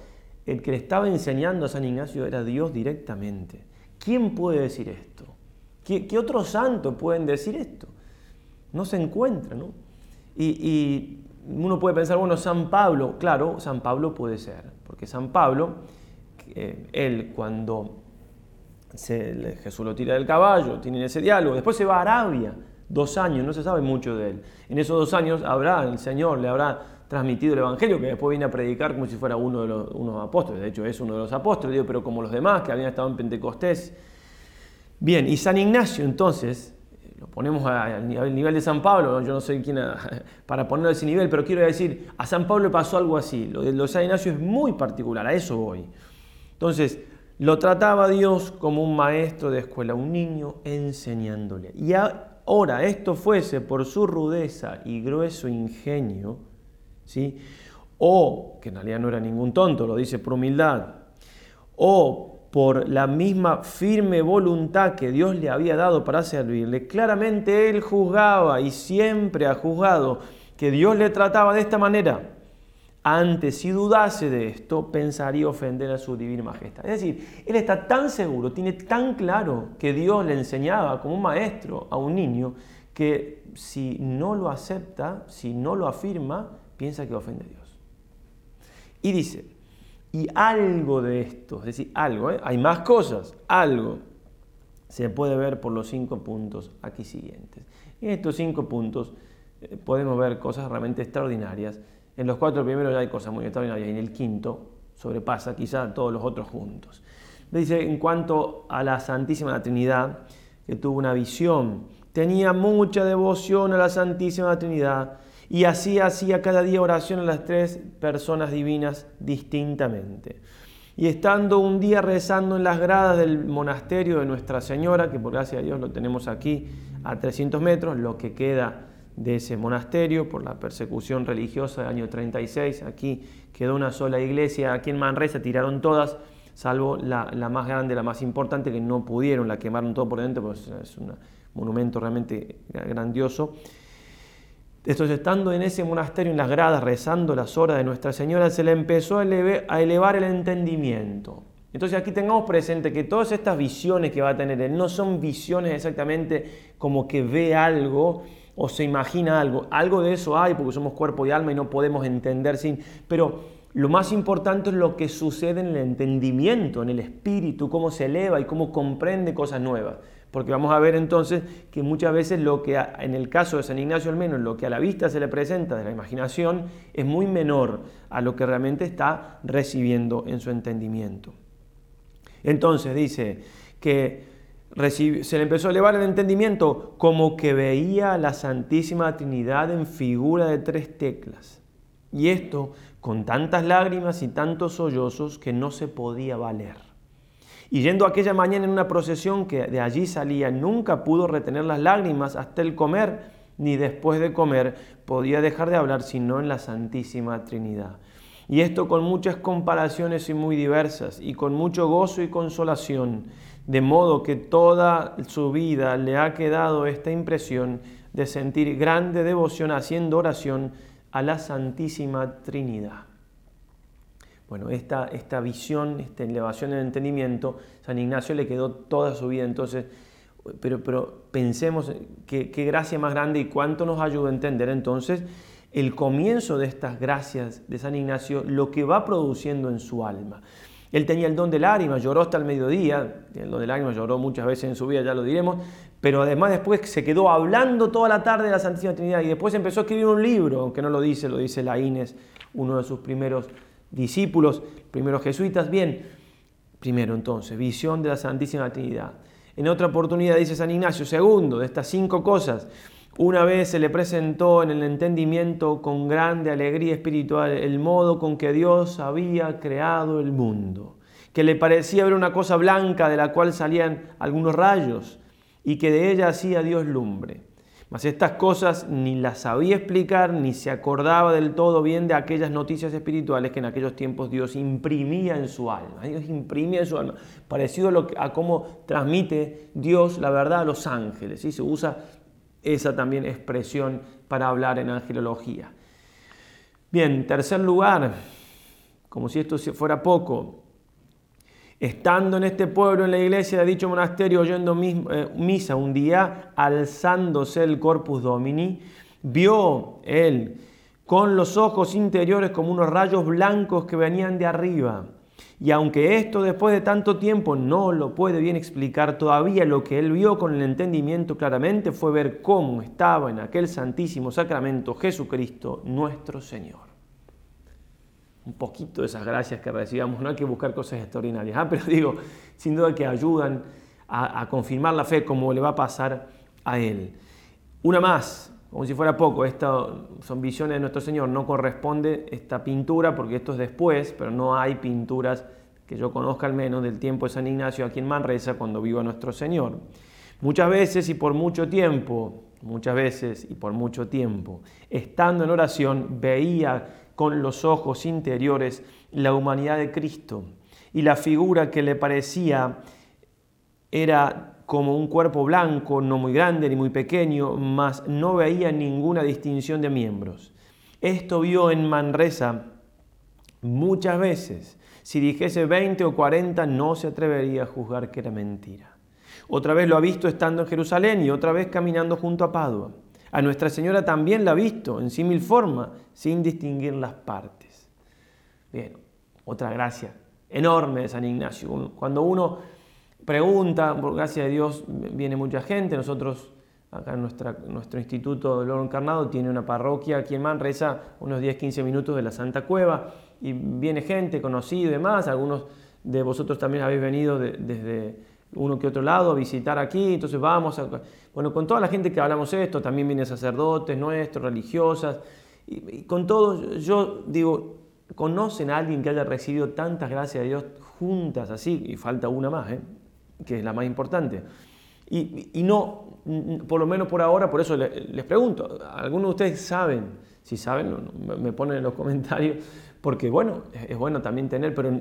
el que le estaba enseñando a San Ignacio era Dios directamente. ¿Quién puede decir esto? ¿Qué, qué otros santos pueden decir esto? No se encuentra, ¿no? Y, uno puede pensar, bueno, San Pablo, claro, San Pablo puede ser, porque San Pablo, eh, él cuando Jesús lo tira del caballo, tienen ese diálogo. Después se va a Arabia, dos años, no se sabe mucho de él. En esos dos años habrá, el Señor le habrá transmitido el Evangelio, que después viene a predicar como si fuera uno de los unos apóstoles. De hecho, es uno de los apóstoles, pero como los demás que habían estado en Pentecostés. Bien, y San Ignacio entonces, lo ponemos al nivel de San Pablo, yo no sé quién para ponerlo a ese nivel, pero quiero decir, a San Pablo pasó algo así, lo de San Ignacio es muy particular, a eso voy. Entonces, lo trataba Dios como un maestro de escuela, un niño enseñándole. Y ahora esto fuese por su rudeza y grueso ingenio, ¿sí? o, que en realidad no era ningún tonto, lo dice por humildad, o por la misma firme voluntad que Dios le había dado para servirle, claramente él juzgaba y siempre ha juzgado que Dios le trataba de esta manera antes, si dudase de esto, pensaría ofender a su divina majestad. Es decir, él está tan seguro, tiene tan claro que Dios le enseñaba como un maestro a un niño, que si no lo acepta, si no lo afirma, piensa que ofende a Dios. Y dice, y algo de esto, es decir, algo, ¿eh? hay más cosas, algo, se puede ver por los cinco puntos aquí siguientes. En estos cinco puntos eh, podemos ver cosas realmente extraordinarias en los cuatro primeros ya hay cosas muy extraordinarias y en el quinto sobrepasa quizá todos los otros juntos. Dice, en cuanto a la Santísima Trinidad, que tuvo una visión, tenía mucha devoción a la Santísima Trinidad y así hacía cada día oración a las tres personas divinas distintamente. Y estando un día rezando en las gradas del monasterio de Nuestra Señora, que por gracia de Dios lo tenemos aquí a 300 metros, lo que queda de ese monasterio por la persecución religiosa del año 36. Aquí quedó una sola iglesia, aquí en Manresa tiraron todas, salvo la, más grande, la más importante, que no pudieron, la quemaron todo por dentro, pues es un monumento realmente grandioso. Entonces, estando en ese monasterio, en las gradas, rezando las horas de Nuestra Señora, se le empezó a elevar el entendimiento. Entonces aquí tengamos presente que todas estas visiones que va a tener él no son visiones exactamente como que ve algo, o se imagina algo. Algo de eso hay porque somos cuerpo y alma y no podemos entender sin... Pero lo más importante es lo que sucede en el entendimiento, en el espíritu, cómo se eleva y cómo comprende cosas nuevas. Porque vamos a ver entonces que muchas veces lo que, en el caso de San Ignacio al menos, lo que a la vista se le presenta de la imaginación es muy menor a lo que realmente está recibiendo en su entendimiento. Entonces dice que se le empezó a elevar el entendimiento como que veía a la Santísima Trinidad en figura de tres teclas. Y esto con tantas lágrimas y tantos sollozos que no se podía valer. Y yendo aquella mañana en una procesión que de allí salía, nunca pudo retener las lágrimas hasta el comer, ni después de comer podía dejar de hablar sino en la Santísima Trinidad. Y esto con muchas comparaciones y muy diversas, y con mucho gozo y consolación de modo que toda su vida le ha quedado esta impresión de sentir grande devoción haciendo oración a la Santísima Trinidad. Bueno, esta, esta visión, esta elevación del entendimiento, San Ignacio le quedó toda su vida. Entonces, pero, pero pensemos qué, qué gracia más grande y cuánto nos ayuda a entender entonces el comienzo de estas gracias de San Ignacio, lo que va produciendo en su alma. Él tenía el don de lágrimas, lloró hasta el mediodía, el don de lágrimas lloró muchas veces en su vida, ya lo diremos, pero además después se quedó hablando toda la tarde de la Santísima Trinidad y después empezó a escribir un libro, aunque no lo dice, lo dice Laínez, uno de sus primeros discípulos, primeros jesuitas. Bien, primero entonces, visión de la Santísima Trinidad. En otra oportunidad dice San Ignacio, segundo, de estas cinco cosas, una vez se le presentó en el entendimiento con grande alegría espiritual el modo con que Dios había creado el mundo, que le parecía ver una cosa blanca de la cual salían algunos rayos y que de ella hacía Dios lumbre. Mas estas cosas ni las sabía explicar ni se acordaba del todo bien de aquellas noticias espirituales que en aquellos tiempos Dios imprimía en su alma. Dios imprimía en su alma, parecido a, cómo transmite Dios la verdad a los ángeles. ¿sí? Se usa esa también expresión para hablar en angelología. Bien, tercer lugar, como si esto fuera poco, estando en este pueblo, en la iglesia de dicho monasterio, oyendo eh, misa un día, alzándose el corpus domini, vio él con los ojos interiores como unos rayos blancos que venían de arriba Y aunque esto después de tanto tiempo no lo puede bien explicar, todavía lo que él vio con el entendimiento claramente fue ver cómo estaba en aquel santísimo sacramento Jesucristo nuestro Señor. Un poquito de esas gracias que recibamos, no hay que buscar cosas extraordinarias, ¿ah? pero digo, sin duda que ayudan a, a confirmar la fe como le va a pasar a él. Una más, como si fuera poco, estas son visiones de nuestro Señor, no corresponde esta pintura porque esto es después, pero no hay pinturas que yo conozca al menos del tiempo de San Ignacio aquí en Manresa cuando viva nuestro Señor. Muchas veces y por mucho tiempo, muchas veces y por mucho tiempo, estando en oración, veía con los ojos interiores la humanidad de Cristo y la figura que le parecía era como un cuerpo blanco, no muy grande ni muy pequeño, mas no veía ninguna distinción de miembros. Esto vio en Manresa muchas veces. Si dijese 20 o 40, no se atrevería a juzgar que era mentira. Otra vez lo ha visto estando en Jerusalén y otra vez caminando junto a Padua. A Nuestra Señora también la ha visto en símil forma, sin distinguir las partes. Bien, otra gracia enorme de San Ignacio. Cuando uno pregunta, por gracia de Dios viene mucha gente, nosotros acá en nuestro Instituto del Oro Encarnado tiene una parroquia aquí en Manresa, unos 10-15 minutos de la Santa Cueva, y viene gente conocida y demás, algunos de vosotros también habéis venido desde uno que otro lado a visitar aquí, entonces vamos, a, bueno, con toda la gente que hablamos esto, también vienen sacerdotes nuestros, religiosas, y, con todos, yo digo, ¿conocen a alguien que haya recibido tantas gracias de Dios juntas así? Y falta una más, ¿eh? Que es la más importante. Y, no, por lo menos por ahora, por eso les, pregunto, ¿algunos de ustedes saben? Si saben, me ponen en los comentarios, porque bueno, es bueno también tener, pero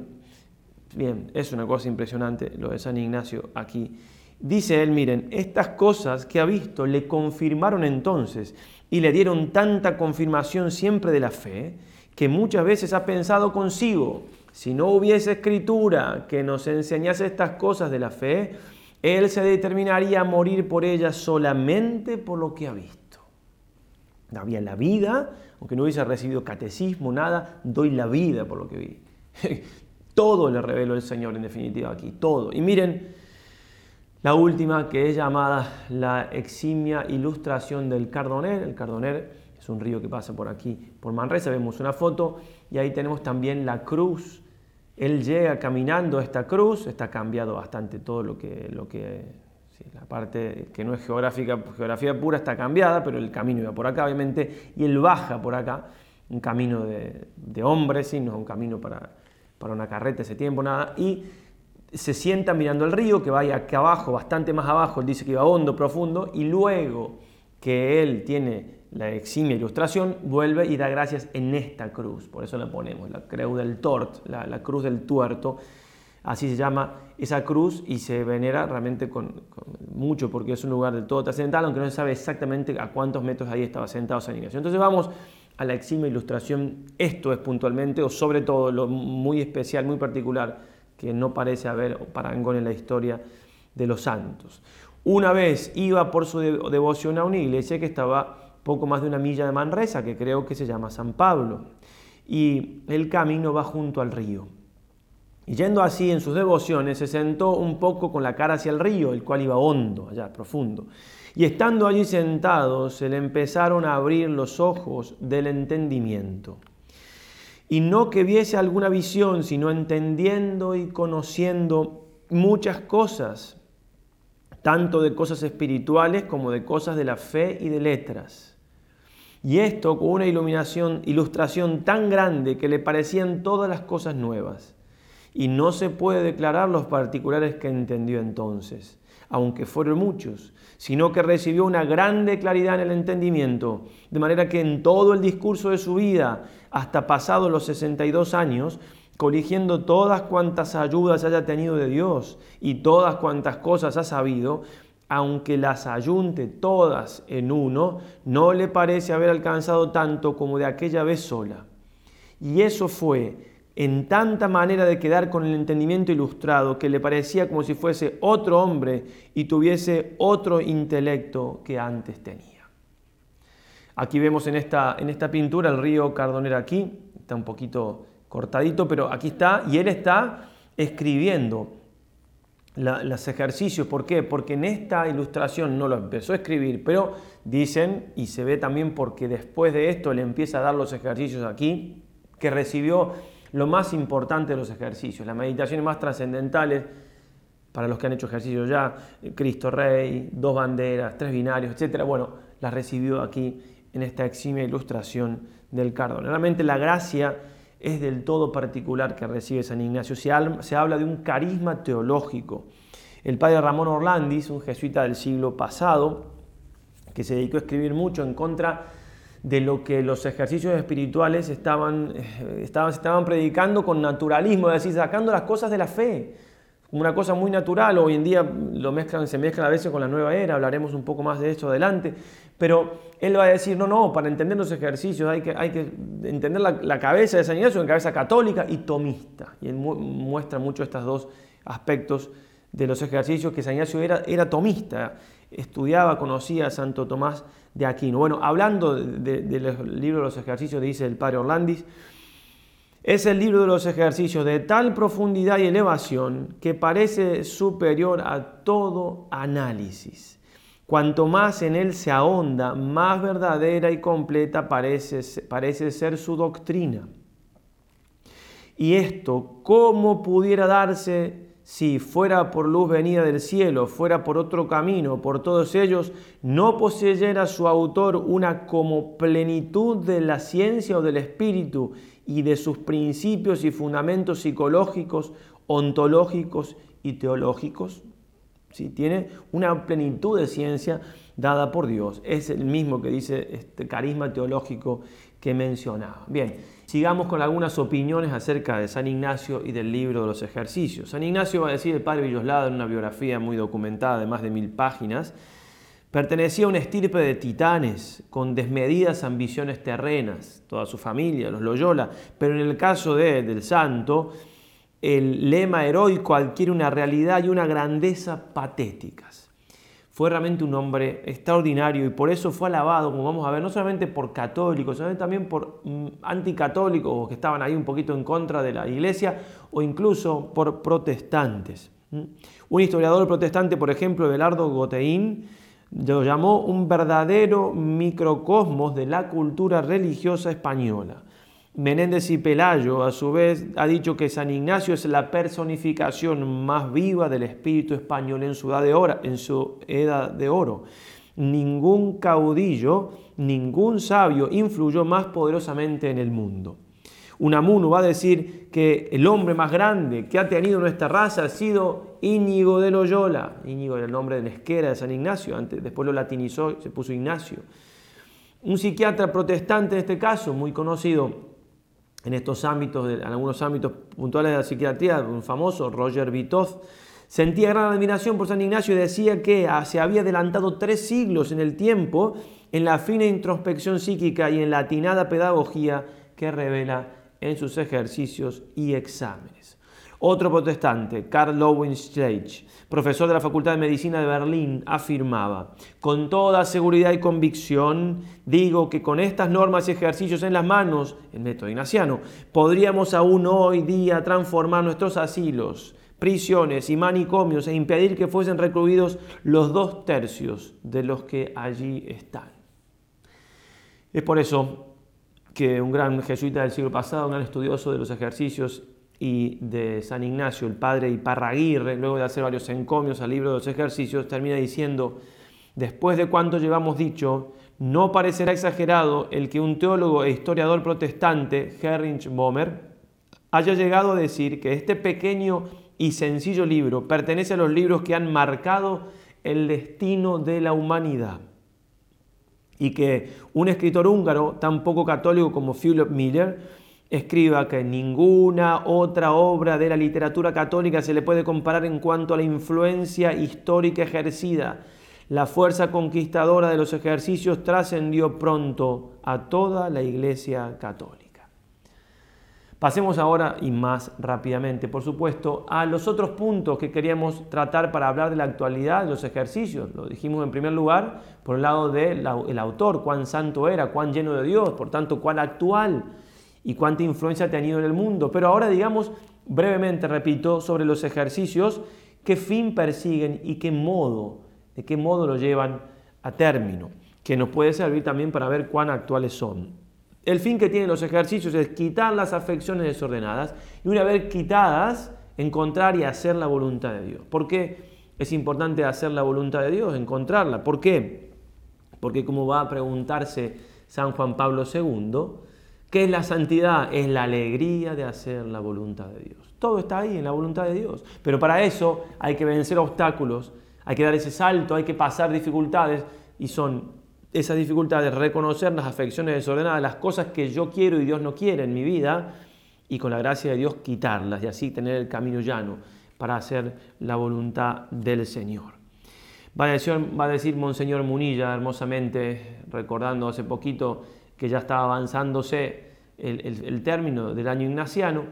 bien, es una cosa impresionante lo de San Ignacio aquí. Dice él, miren, estas cosas que ha visto le confirmaron entonces y le dieron tanta confirmación siempre de la fe, que muchas veces ha pensado consigo, si no hubiese escritura que nos enseñase estas cosas de la fe, él se determinaría a morir por ellas solamente por lo que ha visto. Había la vida, aunque no hubiese recibido catecismo, nada, doy la vida por lo que vi. todo le reveló el Señor en definitiva aquí, todo. Y miren la última que es llamada la eximia ilustración del Cardoner. El Cardoner es un río que pasa por aquí, por Manresa, vemos una foto y ahí tenemos también la cruz. Él llega caminando a esta cruz, está cambiado bastante todo lo que, lo que la parte que no es geográfica, geografía pura está cambiada, pero el camino iba por acá, obviamente, y él baja por acá, un camino de, de hombres, no un camino para, para una carreta ese tiempo, nada, y se sienta mirando el río, que va acá abajo, bastante más abajo, él dice que iba hondo, profundo, y luego que él tiene la eximia ilustración, vuelve y da gracias en esta cruz. Por eso la ponemos, la cruz del tort, la, cruz del tuerto. Así se llama esa cruz y se venera realmente con, mucho porque es un lugar del todo trascendental, aunque no se sabe exactamente a cuántos metros ahí estaba sentado San Ignacio. Entonces vamos a la eximia ilustración. Esto es puntualmente, o sobre todo lo muy especial, muy particular, que no parece haber parangón en la historia de los santos. Una vez iba por su devoción a una iglesia que estaba poco más de una milla de Manresa, que creo que se llama San Pablo, y el camino va junto al río. Y yendo así en sus devociones, se sentó un poco con la cara hacia el río, el cual iba hondo, allá, profundo. Y estando allí sentados, se le empezaron a abrir los ojos del entendimiento. Y no que viese alguna visión, sino entendiendo y conociendo muchas cosas, tanto de cosas espirituales como de cosas de la fe y de letras. Y esto con una iluminación, ilustración tan grande que le parecían todas las cosas nuevas. Y no se puede declarar los particulares que entendió entonces, aunque fueron muchos, sino que recibió una grande claridad en el entendimiento, de manera que en todo el discurso de su vida, hasta pasados los 62 años, coligiendo todas cuantas ayudas haya tenido de Dios y todas cuantas cosas ha sabido, aunque las ayunte todas en uno, no le parece haber alcanzado tanto como de aquella vez sola. Y eso fue en tanta manera de quedar con el entendimiento ilustrado que le parecía como si fuese otro hombre y tuviese otro intelecto que antes tenía. Aquí vemos en esta, en esta pintura el río Cardonera aquí, está un poquito cortadito, pero aquí está, y él está escribiendo los ejercicios. ¿Por qué? Porque en esta ilustración no lo empezó a escribir, pero dicen, y se ve también porque después de esto le empieza a dar los ejercicios aquí, que recibió lo más importante de los ejercicios, las meditaciones más trascendentales para los que han hecho ejercicios ya, Cristo Rey, dos banderas, tres binarios, etc. Bueno, las recibió aquí en esta eximia ilustración del Cardón. Realmente la gracia es del todo particular que recibe San Ignacio. Se, habla de un carisma teológico. El padre Ramón Orlandis, un jesuita del siglo pasado, que se dedicó a escribir mucho en contra de lo que los ejercicios espirituales estaban, eh, estaban, predicando con naturalismo, es decir, sacando las cosas de la fe, como una cosa muy natural. Hoy en día lo mezclan, se mezcla a veces con la nueva era, hablaremos un poco más de esto adelante, pero él va a decir, no, no, para entender los ejercicios hay que, hay que entender la, cabeza de San Ignacio, una cabeza católica y tomista. Y él muestra mucho estos dos aspectos de los ejercicios, que San Ignacio era, era tomista, estudiaba, conocía a Santo Tomás de Aquino. Bueno, hablando del de, libro de los ejercicios, dice el padre Orlandis, es el libro de los ejercicios de tal profundidad y elevación que parece superior a todo análisis Cuanto más en él se ahonda, más verdadera y completa parece, parece ser su doctrina. Y esto, ¿cómo pudiera darse si fuera por luz venida del cielo, fuera por otro camino, por todos ellos, no poseyera su autor una como plenitud de la ciencia o del espíritu y de sus principios y fundamentos psicológicos, ontológicos y teológicos? Tiene una plenitud de ciencia dada por Dios. Es el mismo que dice este carisma teológico que mencionaba. Bien, sigamos con algunas opiniones acerca de San Ignacio y del libro de los ejercicios. San Ignacio va a decir el padre Villoslada en una biografía muy documentada de más de mil páginas, pertenecía a una estirpe de titanes con desmedidas ambiciones terrenas, toda su familia, los Loyola, pero en el caso de, del santo, el lema heroico adquiere una realidad y una grandeza patéticas. Fue realmente un hombre extraordinario y por eso fue alabado, como vamos a ver, no solamente por católicos, sino también por mm, anticatólicos que estaban ahí un poquito en contra de la iglesia o incluso por protestantes. Un historiador protestante, por ejemplo, Belardo Goteín, lo llamó un verdadero microcosmos de la cultura religiosa española. Menéndez y Pelayo, a su vez, ha dicho que San Ignacio es la personificación más viva del espíritu español en su edad de oro. En su edad de oro. Ningún caudillo, ningún sabio influyó más poderosamente en el mundo. Unamuno va a decir que el hombre más grande que ha tenido nuestra raza ha sido Íñigo de Loyola. Íñigo era el nombre de la esquera de San Ignacio, antes, después lo latinizó, se puso Ignacio. Un psiquiatra protestante en este caso, muy conocido, en estos ámbitos, en algunos ámbitos puntuales de la psiquiatría, un famoso Roger Vitoz, sentía gran admiración por San Ignacio y decía que ah, se había adelantado tres siglos en el tiempo en la fina introspección psíquica y en la atinada pedagogía que revela en sus ejercicios y exámenes. Otro protestante, Karl Lowenstein, profesor de la Facultad de Medicina de Berlín, afirmaba, con toda seguridad y convicción, digo que con estas normas y ejercicios en las manos, el método ignaciano, podríamos aún hoy día transformar nuestros asilos, prisiones y manicomios e impedir que fuesen recluidos los dos tercios de los que allí están. Es por eso que un gran jesuita del siglo pasado, un gran estudioso de los ejercicios y de San Ignacio, el padre Iparraguirre, luego de hacer varios encomios al libro de los ejercicios, termina diciendo, después de cuanto llevamos dicho, no parecerá exagerado el que un teólogo e historiador protestante, Heinrich Bohmer, haya llegado a decir que este pequeño y sencillo libro pertenece a los libros que han marcado el destino de la humanidad y que un escritor húngaro tan poco católico como Philip Miller escriba que ninguna otra obra de la literatura católica se le puede comparar en cuanto a la influencia histórica ejercida. La fuerza conquistadora de los ejercicios trascendió pronto a toda la Iglesia católica. Pasemos ahora, y más rápidamente, por supuesto, a los otros puntos que queríamos tratar para hablar de la actualidad de los ejercicios. Lo dijimos en primer lugar por el lado del autor, cuán santo era, cuán lleno de Dios, por tanto, cuán actual y cuánta influencia ha tenido en el mundo. Pero ahora digamos brevemente, repito, sobre los ejercicios, qué fin persiguen y qué modo, de qué modo lo llevan a término, que nos puede servir también para ver cuán actuales son. El fin que tienen los ejercicios es quitar las afecciones desordenadas y una vez quitadas, encontrar y hacer la voluntad de Dios. ¿Por qué es importante hacer la voluntad de Dios? Encontrarla. ¿Por qué? Porque como va a preguntarse San Juan Pablo II, ¿qué es la santidad? Es la alegría de hacer la voluntad de Dios. Todo está ahí en la voluntad de Dios. Pero para eso hay que vencer obstáculos, hay que dar ese salto, hay que pasar dificultades y son esas dificultades, reconocer las afecciones desordenadas, las cosas que yo quiero y Dios no quiere en mi vida y con la gracia de Dios quitarlas y así tener el camino llano para hacer la voluntad del Señor. Va a decir, va a decir Monseñor Munilla hermosamente, recordando hace poquito que ya estaba avanzándose el, el término del año ignaciano,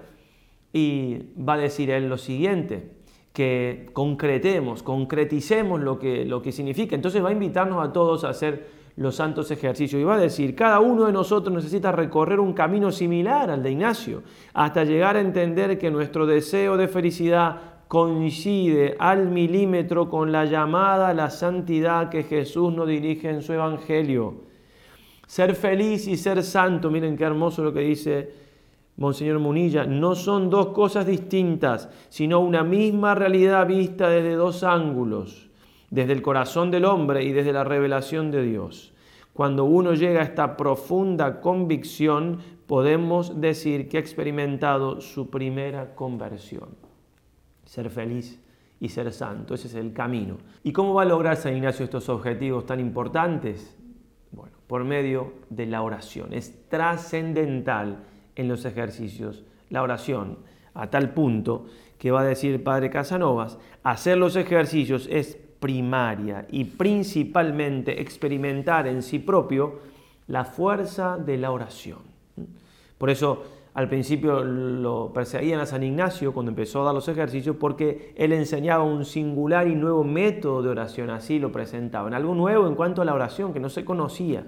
y va a decir él lo siguiente, que concretemos, concreticemos lo que, lo que significa. Entonces va a invitarnos a todos a hacer los santos ejercicios. Y va a decir, cada uno de nosotros necesita recorrer un camino similar al de Ignacio, hasta llegar a entender que nuestro deseo de felicidad coincide al milímetro con la llamada a la santidad que Jesús nos dirige en su Evangelio. Ser feliz y ser santo, miren qué hermoso lo que dice Monseñor Munilla, no son dos cosas distintas, sino una misma realidad vista desde dos ángulos desde el corazón del hombre y desde la revelación de Dios. Cuando uno llega a esta profunda convicción, podemos decir que ha experimentado su primera conversión. Ser feliz y ser santo, ese es el camino. ¿Y cómo va a lograr San Ignacio estos objetivos tan importantes? Por medio de la oración. Es trascendental en los ejercicios la oración, a tal punto que va a decir Padre Casanovas, hacer los ejercicios es primaria y principalmente experimentar en sí propio la fuerza de la oración. Por eso al principio lo perseguían a San Ignacio cuando empezó a dar los ejercicios porque él enseñaba un singular y nuevo método de oración, así lo presentaban, algo nuevo en cuanto a la oración que no se conocía.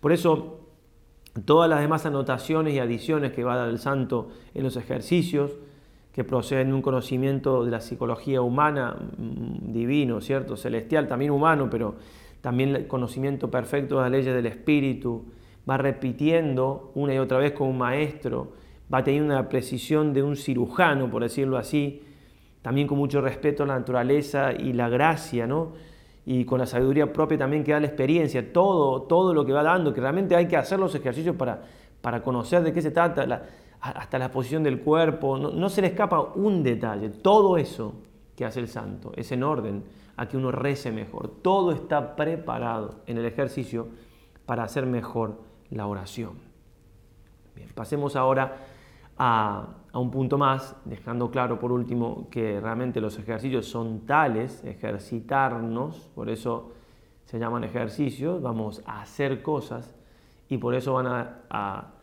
Por eso todas las demás anotaciones y adiciones que va a dar el santo en los ejercicios, que proceden de un conocimiento de la psicología humana, mm, divino, ¿cierto? Celestial, también humano, pero también el conocimiento perfecto de las leyes del espíritu, va repitiendo una y otra vez como un maestro, va teniendo una precisión de un cirujano, por decirlo así, también con mucho respeto a la naturaleza y la gracia, ¿no? Y con la sabiduría propia también que da la experiencia, todo, todo lo que va dando, que realmente hay que hacer los ejercicios para, para conocer de qué se trata. Hasta la posición del cuerpo, no, se le escapa un detalle. Todo eso que hace el santo es en orden a que uno rece mejor. Todo está preparado en el ejercicio para hacer mejor la oración. Pasemos ahora a, a, un punto más, dejando claro por último que realmente los ejercicios son tales, ejercitarnos, por eso se llaman ejercicios, vamos a hacer cosas y por eso van a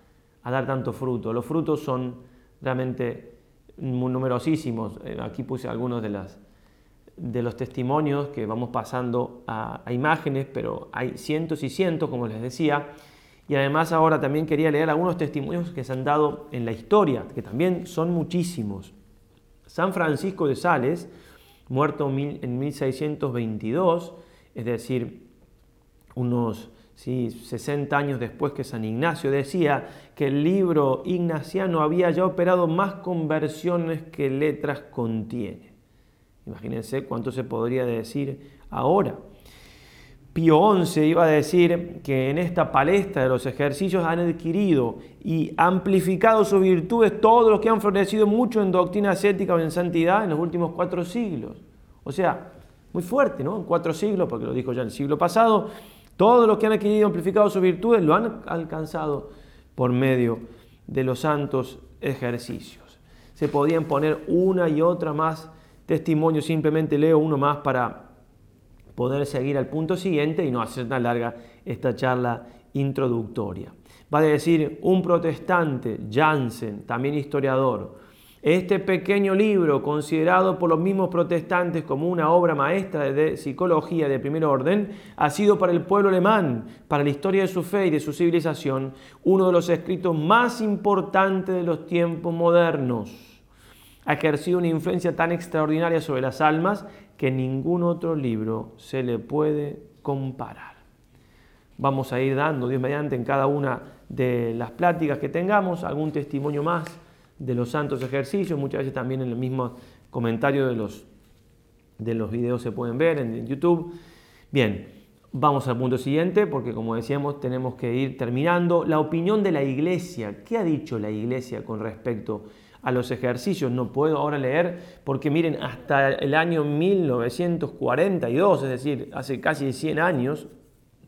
a dar tanto fruto. Los frutos son realmente numerosísimos. Eh, aquí puse algunos de, las, de los testimonios que vamos pasando a, imágenes, pero hay cientos y cientos, como les decía. Y además ahora también quería leer algunos testimonios que se han dado en la historia, que también son muchísimos. San Francisco de Sales, muerto en 1622, es decir, unos 60 años después que San Ignacio decía que el libro ignaciano había ya operado más conversiones que letras contiene. Imagínense cuánto se podría decir ahora. Pío XI iba a decir que en esta palestra de los ejercicios han adquirido y amplificado sus virtudes todos los que han florecido mucho en doctrina ascética o en santidad en los últimos cuatro siglos. O sea, muy fuerte, ¿no? En cuatro siglos, porque lo dijo ya el siglo pasado, todos los que han adquirido y amplificado sus virtudes lo han alcanzado por medio de los santos ejercicios. Se podían poner una y otra más testimonios, simplemente leo uno más para poder seguir al punto siguiente y no hacer tan larga esta charla introductoria. Va a decir un protestante, Jansen, también historiador, Este pequeño libro, considerado por los mismos protestantes como una obra maestra de psicología de primer orden, ha sido para el pueblo alemán, para la historia de su fe y de su civilización, uno de los escritos más importantes de los tiempos modernos. Ha ejercido una influencia tan extraordinaria sobre las almas que ningún otro libro se le puede comparar. Vamos a ir dando, Dios mediante, en cada una de las pláticas que tengamos, algún testimonio más de los santos ejercicios, muchas veces también en el mismo comentario de los, de los videos se pueden ver en YouTube. Bien, vamos al punto siguiente porque como decíamos tenemos que ir terminando. La opinión de la iglesia, ¿qué ha dicho la iglesia con respecto a los ejercicios? No puedo ahora leer porque miren, hasta el año 1942, es decir, hace casi 100 años,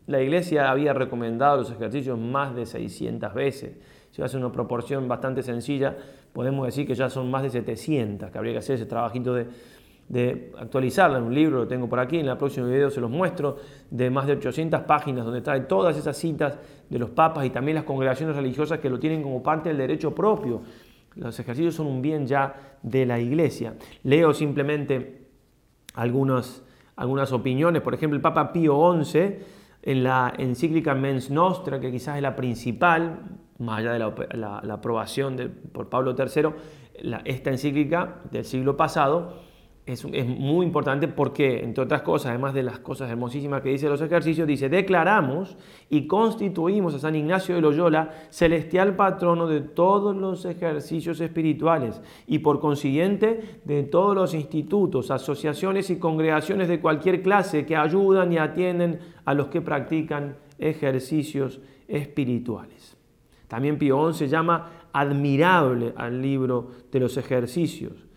la iglesia había recomendado los ejercicios más de 600 veces. Si hace una proporción bastante sencilla, podemos decir que ya son más de 700, que habría que hacer ese trabajito de, de actualizarla en un libro, lo tengo por aquí, en el próximo video se los muestro, de más de 800 páginas donde trae todas esas citas de los papas y también las congregaciones religiosas que lo tienen como parte del derecho propio. Los ejercicios son un bien ya de la iglesia. Leo simplemente algunas, opiniones, por ejemplo, el Papa Pío XI, en la encíclica Mens Nostra, que quizás es la principal, más allá de la, aprobación de, por Pablo III, esta encíclica del siglo pasado es, muy importante porque, entre otras cosas, además de las cosas hermosísimas que dice los ejercicios, dice, declaramos y constituimos a San Ignacio de Loyola celestial patrono de todos los ejercicios espirituales y por consiguiente de todos los institutos, asociaciones y congregaciones de cualquier clase que ayudan y atienden a los que practican ejercicios espirituales. También Pío XI llama admirable al libro de los ejercicios.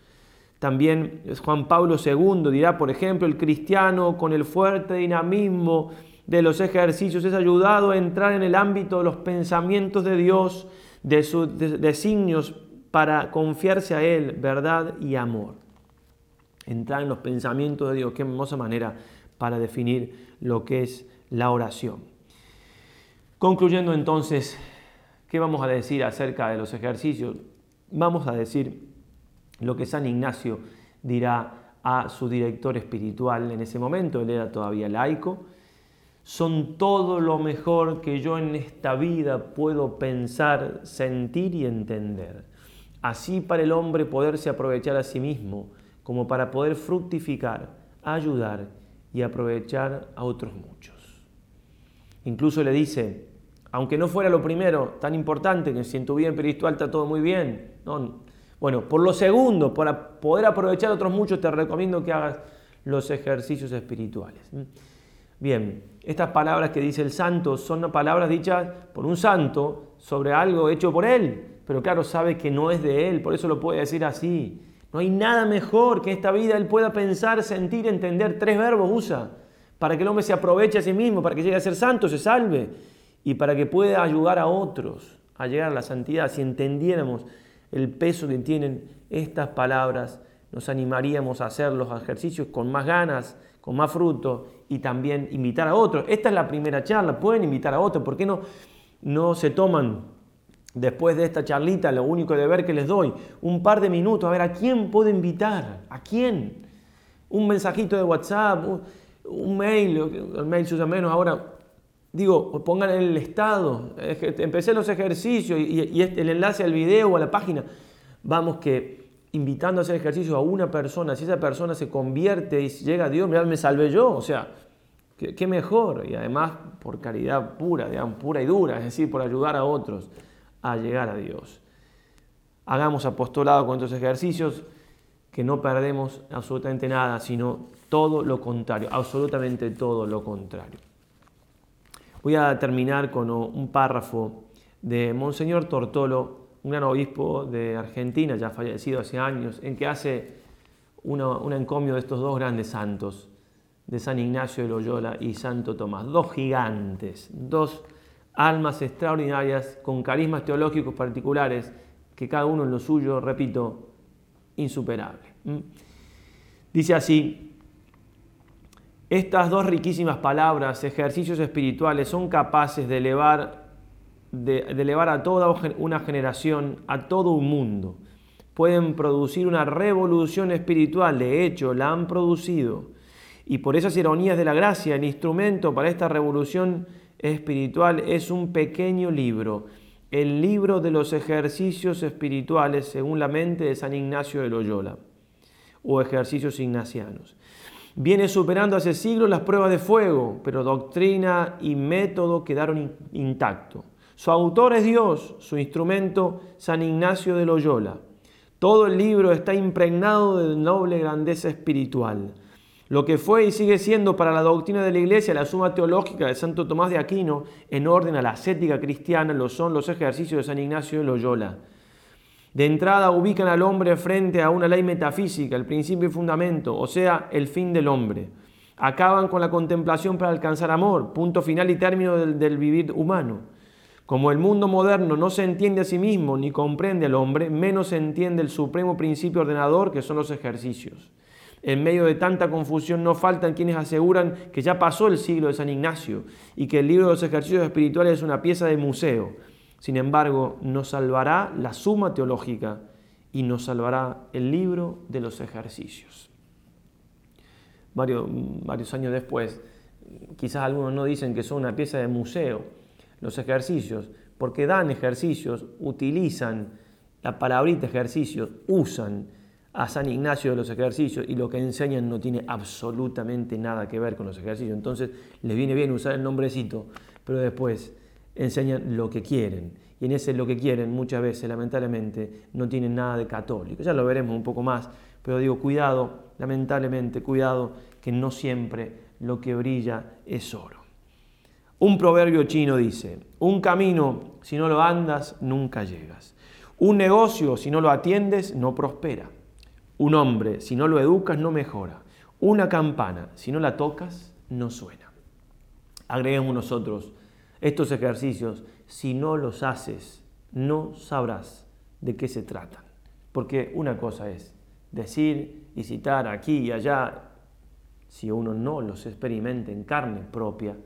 También Juan Pablo II dirá, por ejemplo, el cristiano con el fuerte dinamismo de los ejercicios es ayudado a entrar en el ámbito de los pensamientos de Dios, de sus designios para confiarse a Él, verdad y amor. Entrar en los pensamientos de Dios, qué hermosa manera para definir lo que es la oración. Concluyendo entonces ¿Qué vamos a decir acerca de los ejercicios? Vamos a decir lo que San Ignacio dirá a su director espiritual en ese momento, él era todavía laico, son todo lo mejor que yo en esta vida puedo pensar, sentir y entender. Así para el hombre poderse aprovechar a sí mismo, como para poder fructificar, ayudar y aprovechar a otros muchos. Incluso le dice, aunque no fuera lo primero tan importante, que si en tu vida espiritual está todo muy bien. No, bueno, por lo segundo, para poder aprovechar otros muchos, te recomiendo que hagas los ejercicios espirituales. Bien, estas palabras que dice el santo son palabras dichas por un santo sobre algo hecho por él, pero claro, sabe que no es de él, por eso lo puede decir así. No hay nada mejor que esta vida él pueda pensar, sentir, entender. Tres verbos usa para que el hombre se aproveche a sí mismo, para que llegue a ser santo, se salve y para que pueda ayudar a otros a llegar a la santidad. Si entendiéramos el peso que tienen estas palabras, nos animaríamos a hacer los ejercicios con más ganas, con más fruto y también invitar a otros. Esta es la primera charla, pueden invitar a otros. ¿Por qué no, no se toman después de esta charlita, lo único deber que les doy, un par de minutos, a ver a quién puedo invitar? ¿A quién? Un mensajito de WhatsApp, un, mail, el mail se usa menos ahora, Digo, pongan el estado, empecé los ejercicios y, el enlace al video o a la página. Vamos que invitando a hacer ejercicio a una persona, si esa persona se convierte y llega a Dios, mirad, me salvé yo, o sea, qué, mejor. Y además por caridad pura, digamos, pura y dura, es decir, por ayudar a otros a llegar a Dios. Hagamos apostolado con estos ejercicios, que no perdemos absolutamente nada, sino todo lo contrario, absolutamente todo lo contrario. Voy a terminar con un párrafo de Monseñor Tortolo, un gran obispo de Argentina, ya fallecido hace años, en que hace un encomio de estos dos grandes santos, de San Ignacio de Loyola y Santo Tomás, dos gigantes, dos almas extraordinarias con carismas teológicos particulares, que cada uno en lo suyo, repito, insuperable. ¿Mm? Dice así, estas dos riquísimas palabras, ejercicios espirituales, son capaces de elevar, de, elevar a toda una generación, a todo un mundo, pueden producir una revolución espiritual, de hecho la han producido. Y por esas ironías de la gracia, el instrumento para esta revolución espiritual es un pequeño libro, el libro de los ejercicios espirituales según la mente de San Ignacio de Loyola, o ejercicios ignacianos. Viene superando hace siglos las pruebas de fuego, pero doctrina y método quedaron intactos. Su autor es Dios, su instrumento San Ignacio de Loyola. Todo el libro está impregnado de noble grandeza espiritual. Lo que fue y sigue siendo para la doctrina de la Iglesia la suma teológica de Santo Tomás de Aquino en orden a la ascética cristiana lo son los ejercicios de San Ignacio de Loyola. De entrada ubican al hombre frente a una ley metafísica, el principio y fundamento, o sea, el fin del hombre. Acaban con la contemplación para alcanzar amor, punto final y término del, vivir humano. Como el mundo moderno no se entiende a sí mismo ni comprende al hombre, menos se entiende el supremo principio ordenador que son los ejercicios. En medio de tanta confusión no faltan quienes aseguran que ya pasó el siglo de San Ignacio y que el libro de los ejercicios espirituales es una pieza de museo. Sin embargo, nos salvará la suma teológica y nos salvará el libro de los ejercicios. Varios, años después, quizás algunos no dicen que son una pieza de museo los ejercicios, porque dan ejercicios, utilizan la palabrita ejercicios, usan a San Ignacio de los ejercicios y lo que enseñan no tiene absolutamente nada que ver con los ejercicios. Entonces les viene bien usar el nombrecito, pero después enseñan lo que quieren. Y en ese lo que quieren muchas veces, lamentablemente, no tienen nada de católico. Ya lo veremos un poco más, pero digo, cuidado, lamentablemente, cuidado, que no siempre lo que brilla es oro. Un proverbio chino dice, un camino, si no lo andas, nunca llegas. Un negocio, si no lo atiendes, no prospera. Un hombre, si no lo educas, no mejora. Una campana, si no la tocas, no suena. Agreguemos nosotros estos ejercicios, si no los haces, no sabrás de qué se tratan. Porque una cosa es decir y citar aquí y allá, si uno no los experimenta en carne propia,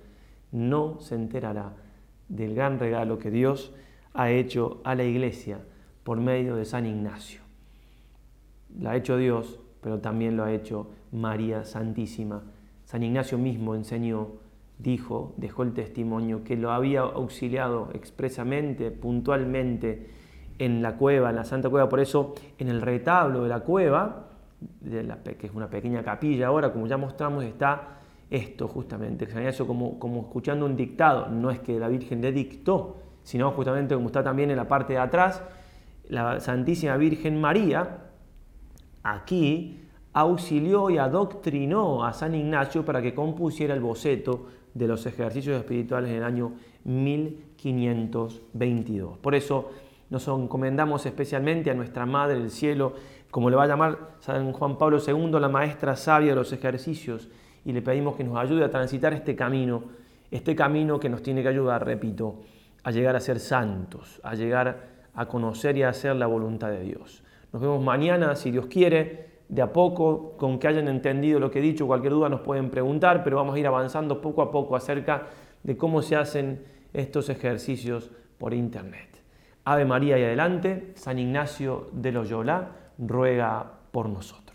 no se enterará del gran regalo que Dios ha hecho a la iglesia por medio de San Ignacio lo ha hecho Dios, pero también lo ha hecho María Santísima. San Ignacio mismo enseñó, dijo, dejó el testimonio que lo había auxiliado expresamente, puntualmente en la cueva, en la Santa Cueva. Por eso en el retablo de la cueva, que es una pequeña capilla ahora, como ya mostramos, está esto justamente, Ignacio como, como escuchando un dictado. No es que la Virgen le dictó, sino justamente como está también en la parte de atrás, la Santísima Virgen María, aquí auxilió y adoctrinó a San Ignacio para que compusiera el boceto de los ejercicios espirituales en el año 1522. Por eso nos encomendamos especialmente a nuestra Madre del Cielo, como le va a llamar San Juan Pablo II, la maestra sabia de los ejercicios, y le pedimos que nos ayude a transitar este camino, este camino que nos tiene que ayudar, repito, a llegar a ser santos, a llegar a conocer y a hacer la voluntad de Dios. Nos vemos mañana, si Dios quiere, de a poco, con que hayan entendido lo que he dicho, cualquier duda nos pueden preguntar, pero vamos a ir avanzando poco a poco acerca de cómo se hacen estos ejercicios por internet. Ave María y adelante, San Ignacio de Loyola ruega por nosotros.